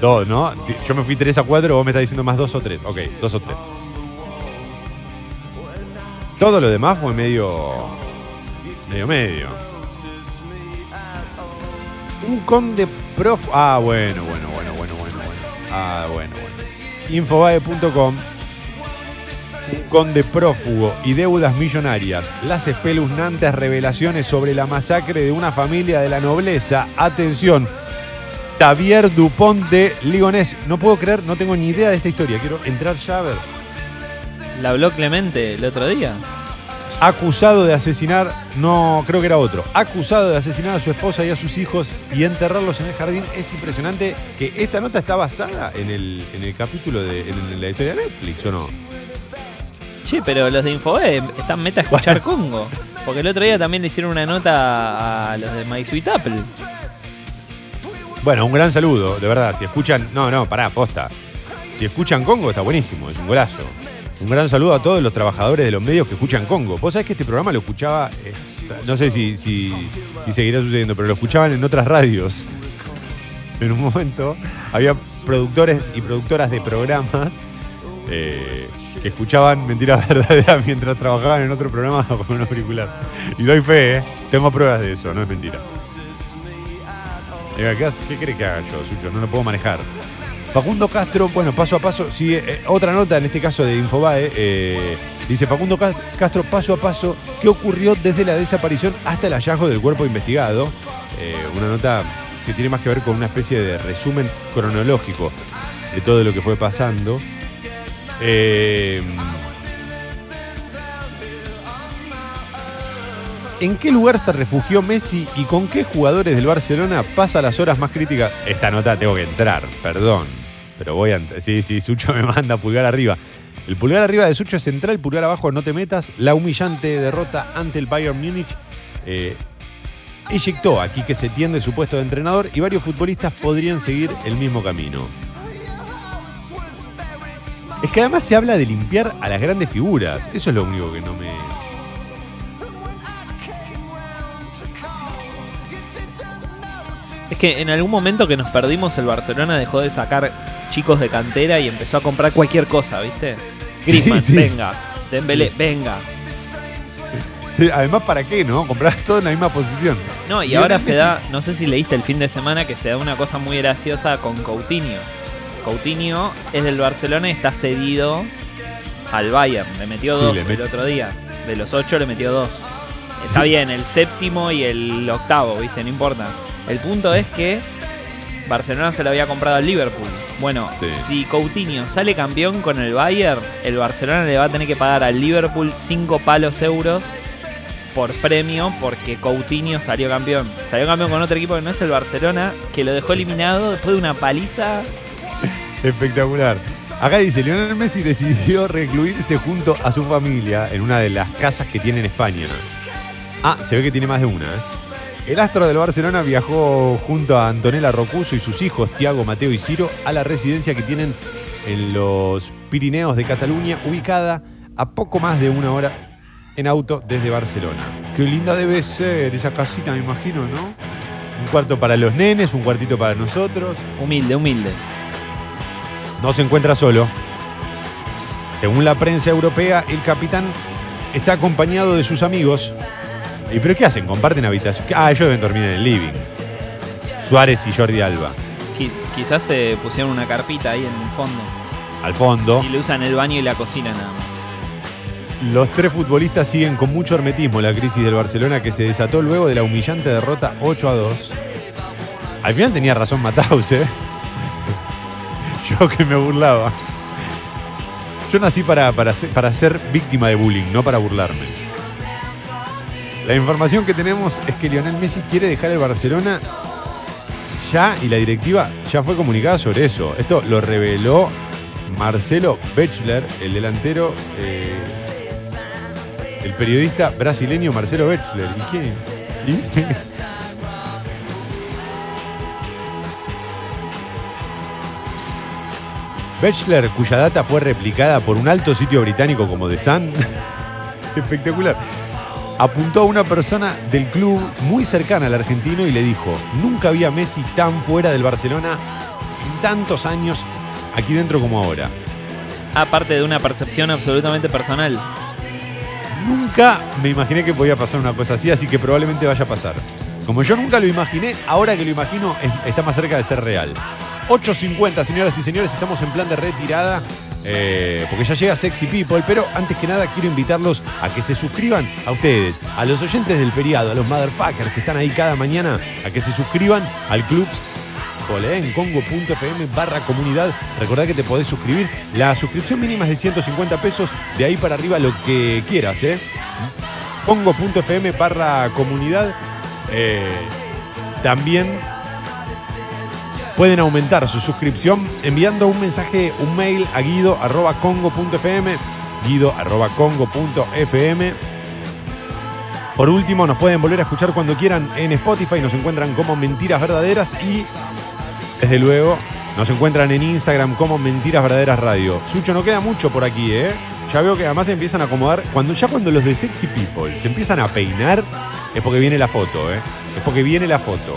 Dos, ¿no? Yo me fui tres a cuatro, vos me estás diciendo más dos o tres. Ok, dos o tres. Todo lo demás fue medio. medio medio. Un conde prof. Ah, bueno, bueno, bueno, bueno, bueno, bueno. Ah, bueno, bueno. Infobae.com. Un conde prófugo y deudas millonarias. Las espeluznantes revelaciones sobre la masacre de una familia de la nobleza. Atención. Xavier Dupont de Ligonés. No puedo creer, no tengo ni idea de esta historia. Quiero entrar ya a ver. La habló Clemente el otro día. acusado de asesinar, no, creo que era otro, acusado de asesinar a su esposa y a sus hijos y enterrarlos en el jardín. Es impresionante que esta nota está basada en el, en el capítulo de en la historia de Netflix, ¿o no? Che, pero los de Infobae están meta a escuchar Congo. Porque el otro día también le hicieron una nota a los de My Sweet Apple. Bueno, un gran saludo, de verdad. Si escuchan, no, no, pará, posta. Si escuchan Congo, está buenísimo, es un golazo. Un gran saludo a todos los trabajadores de los medios que escuchan Congo. Vos sabés que este programa lo escuchaba, eh, no sé si, si, si seguirá sucediendo, pero lo escuchaban en otras radios. (laughs) En un momento había productores y productoras de programas eh, que escuchaban mentiras (laughs) verdaderas mientras trabajaban en otro programa (laughs) con un auricular. Y doy fe, ¿eh? tengo pruebas de eso, no es mentira. ¿Qué, qué crees que haga yo, Sucho? No lo puedo manejar. Facundo Castro, bueno, paso a paso, sigue eh, otra nota, en este caso de Infobae, eh, dice Facundo Cas- Castro, paso a paso, ¿qué ocurrió desde la desaparición hasta el hallazgo del cuerpo investigado? Eh, una nota que tiene más que ver con una especie de resumen cronológico de todo lo que fue pasando. Eh, ¿En qué lugar se refugió Messi y con qué jugadores del Barcelona pasa las horas más críticas? Esta nota tengo que entrar, perdón. Pero voy a. Sí, sí, Sucho (laughs) me manda pulgar arriba. El pulgar arriba de Sucho es central, pulgar abajo no te metas. La humillante derrota ante el Bayern Múnich eh, aquí que se tiende su puesto de entrenador y varios futbolistas podrían seguir el mismo camino. Es que además se habla de limpiar a las grandes figuras. Eso es lo único que no me. Es que en algún momento que nos perdimos, el Barcelona dejó de sacar chicos de cantera y empezó a comprar cualquier cosa, ¿viste? Griezmann, Sí, sí. venga. Dembélé, venga. Sí, Además, ¿para qué, no? Comprar (laughs) todo en la misma posición. No, y ahora se da, no sé si leíste el fin de semana que se da una cosa muy graciosa con Coutinho. Coutinho es del Barcelona y está cedido al Bayern. Le metió Sí, dos le el otro día. De los ocho le metió dos. Está bien, el séptimo y el octavo, ¿viste? No importa. El punto es que Barcelona se lo había comprado al Liverpool. Bueno, Sí. si Coutinho sale campeón con el Bayern, el Barcelona le va a tener que pagar al Liverpool 5 palos euros por premio porque Coutinho salió campeón. Salió campeón con otro equipo que no es el Barcelona, que lo dejó eliminado después de una paliza. Espectacular. Acá dice, Lionel Messi decidió recluirse junto a su familia en una de las casas que tiene en España. Ah, se ve que tiene más de una. ¿eh? El astro del Barcelona viajó junto a Antonella Rocuso y sus hijos, Tiago, Mateo y Ciro, a la residencia que tienen en los Pirineos de Cataluña, ubicada a poco más de una hora en auto desde Barcelona. Qué linda debe ser esa casita, me imagino, ¿no? Un cuarto para los nenes, un cuartito para nosotros. Humilde, humilde. No se encuentra solo. Según la prensa europea, el capitán está acompañado de sus amigos. ¿Y pero qué hacen? ¿Comparten habitación? Ah, ellos deben dormir en el living. Suárez y Jordi Alba. Qui- quizás se pusieron una carpita ahí en el fondo. Al fondo, Y le usan el baño y la cocina nada más. los tres futbolistas siguen con mucho hermetismo la crisis del Barcelona que se desató luego de la humillante derrota 8 a 2. Al final tenía razón Mataus, ¿eh? (laughs) Yo que me burlaba. Yo nací para, para, ser, para ser víctima de bullying, no para burlarme. La información que tenemos es que Lionel Messi quiere dejar el Barcelona ya y la directiva ya fue comunicada sobre eso. Esto lo reveló Marcelo Bechler, el delantero, eh, el periodista brasileño Marcelo Bechler. ¿Y quién? ¿Y? Bechler, cuya data fue replicada por un alto sitio británico como The Sun, (laughs) Espectacular. Apuntó a una persona del club muy cercana al argentino y le dijo, nunca vi a Messi tan fuera del Barcelona en tantos años aquí dentro como ahora. Aparte de una percepción absolutamente personal. Nunca me imaginé que podía pasar una cosa así, así que probablemente vaya a pasar. Como yo nunca lo imaginé, ahora que lo imagino es- está más cerca de ser real. 8.50, señoras y señores, estamos en plan de retirada. eh, porque ya llega Sexy People, pero antes que nada quiero invitarlos a que se suscriban a ustedes, a los oyentes del feriado, a los motherfuckers que están ahí cada mañana, a que se suscriban al club en congo.fm barra comunidad. Recordá que te podés suscribir. La suscripción mínima es de 150 pesos. De ahí para arriba lo que quieras, ¿eh? Congo.fm barra comunidad. Eh, también pueden aumentar su suscripción enviando un mensaje, un mail a guido.congo.fm guido.congo.fm por último, nos pueden volver a escuchar cuando quieran en Spotify, nos encuentran como Mentiras Verdaderas y, desde luego, nos encuentran en Instagram como Mentiras Verdaderas Radio. Sucho, no queda mucho por aquí, ¿eh? Ya veo que además se empiezan a acomodar. Cuando, ya cuando los de Sexy People se empiezan a peinar, es porque viene la foto, ¿eh? Es porque viene la foto.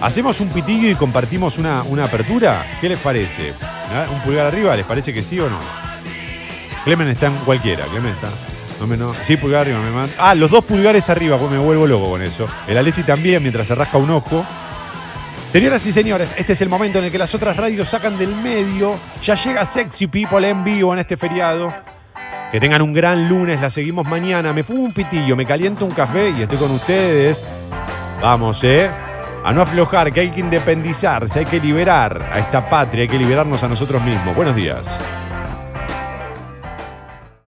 ¿Hacemos un pitillo y compartimos una, una apertura? ¿Qué les parece? ¿Ah? ¿Un pulgar arriba? ¿Les parece que sí o no? Clemen está en cualquiera, Clemen está. No me. Sí, pulgar arriba, me manda. Ah, los dos pulgares arriba, pues me vuelvo loco con eso. El Alessi también, mientras se rasca un ojo. Señoras y señores, este es el momento en el que las otras radios sacan del medio. Ya llega Sexy People en vivo en este feriado. Que tengan un gran lunes, la seguimos mañana. Me fumo un pitillo, me caliento un café y estoy con ustedes. Vamos, ¿eh? A no aflojar, que hay que independizarse, hay que liberar a esta patria, hay que liberarnos a nosotros mismos. Buenos días.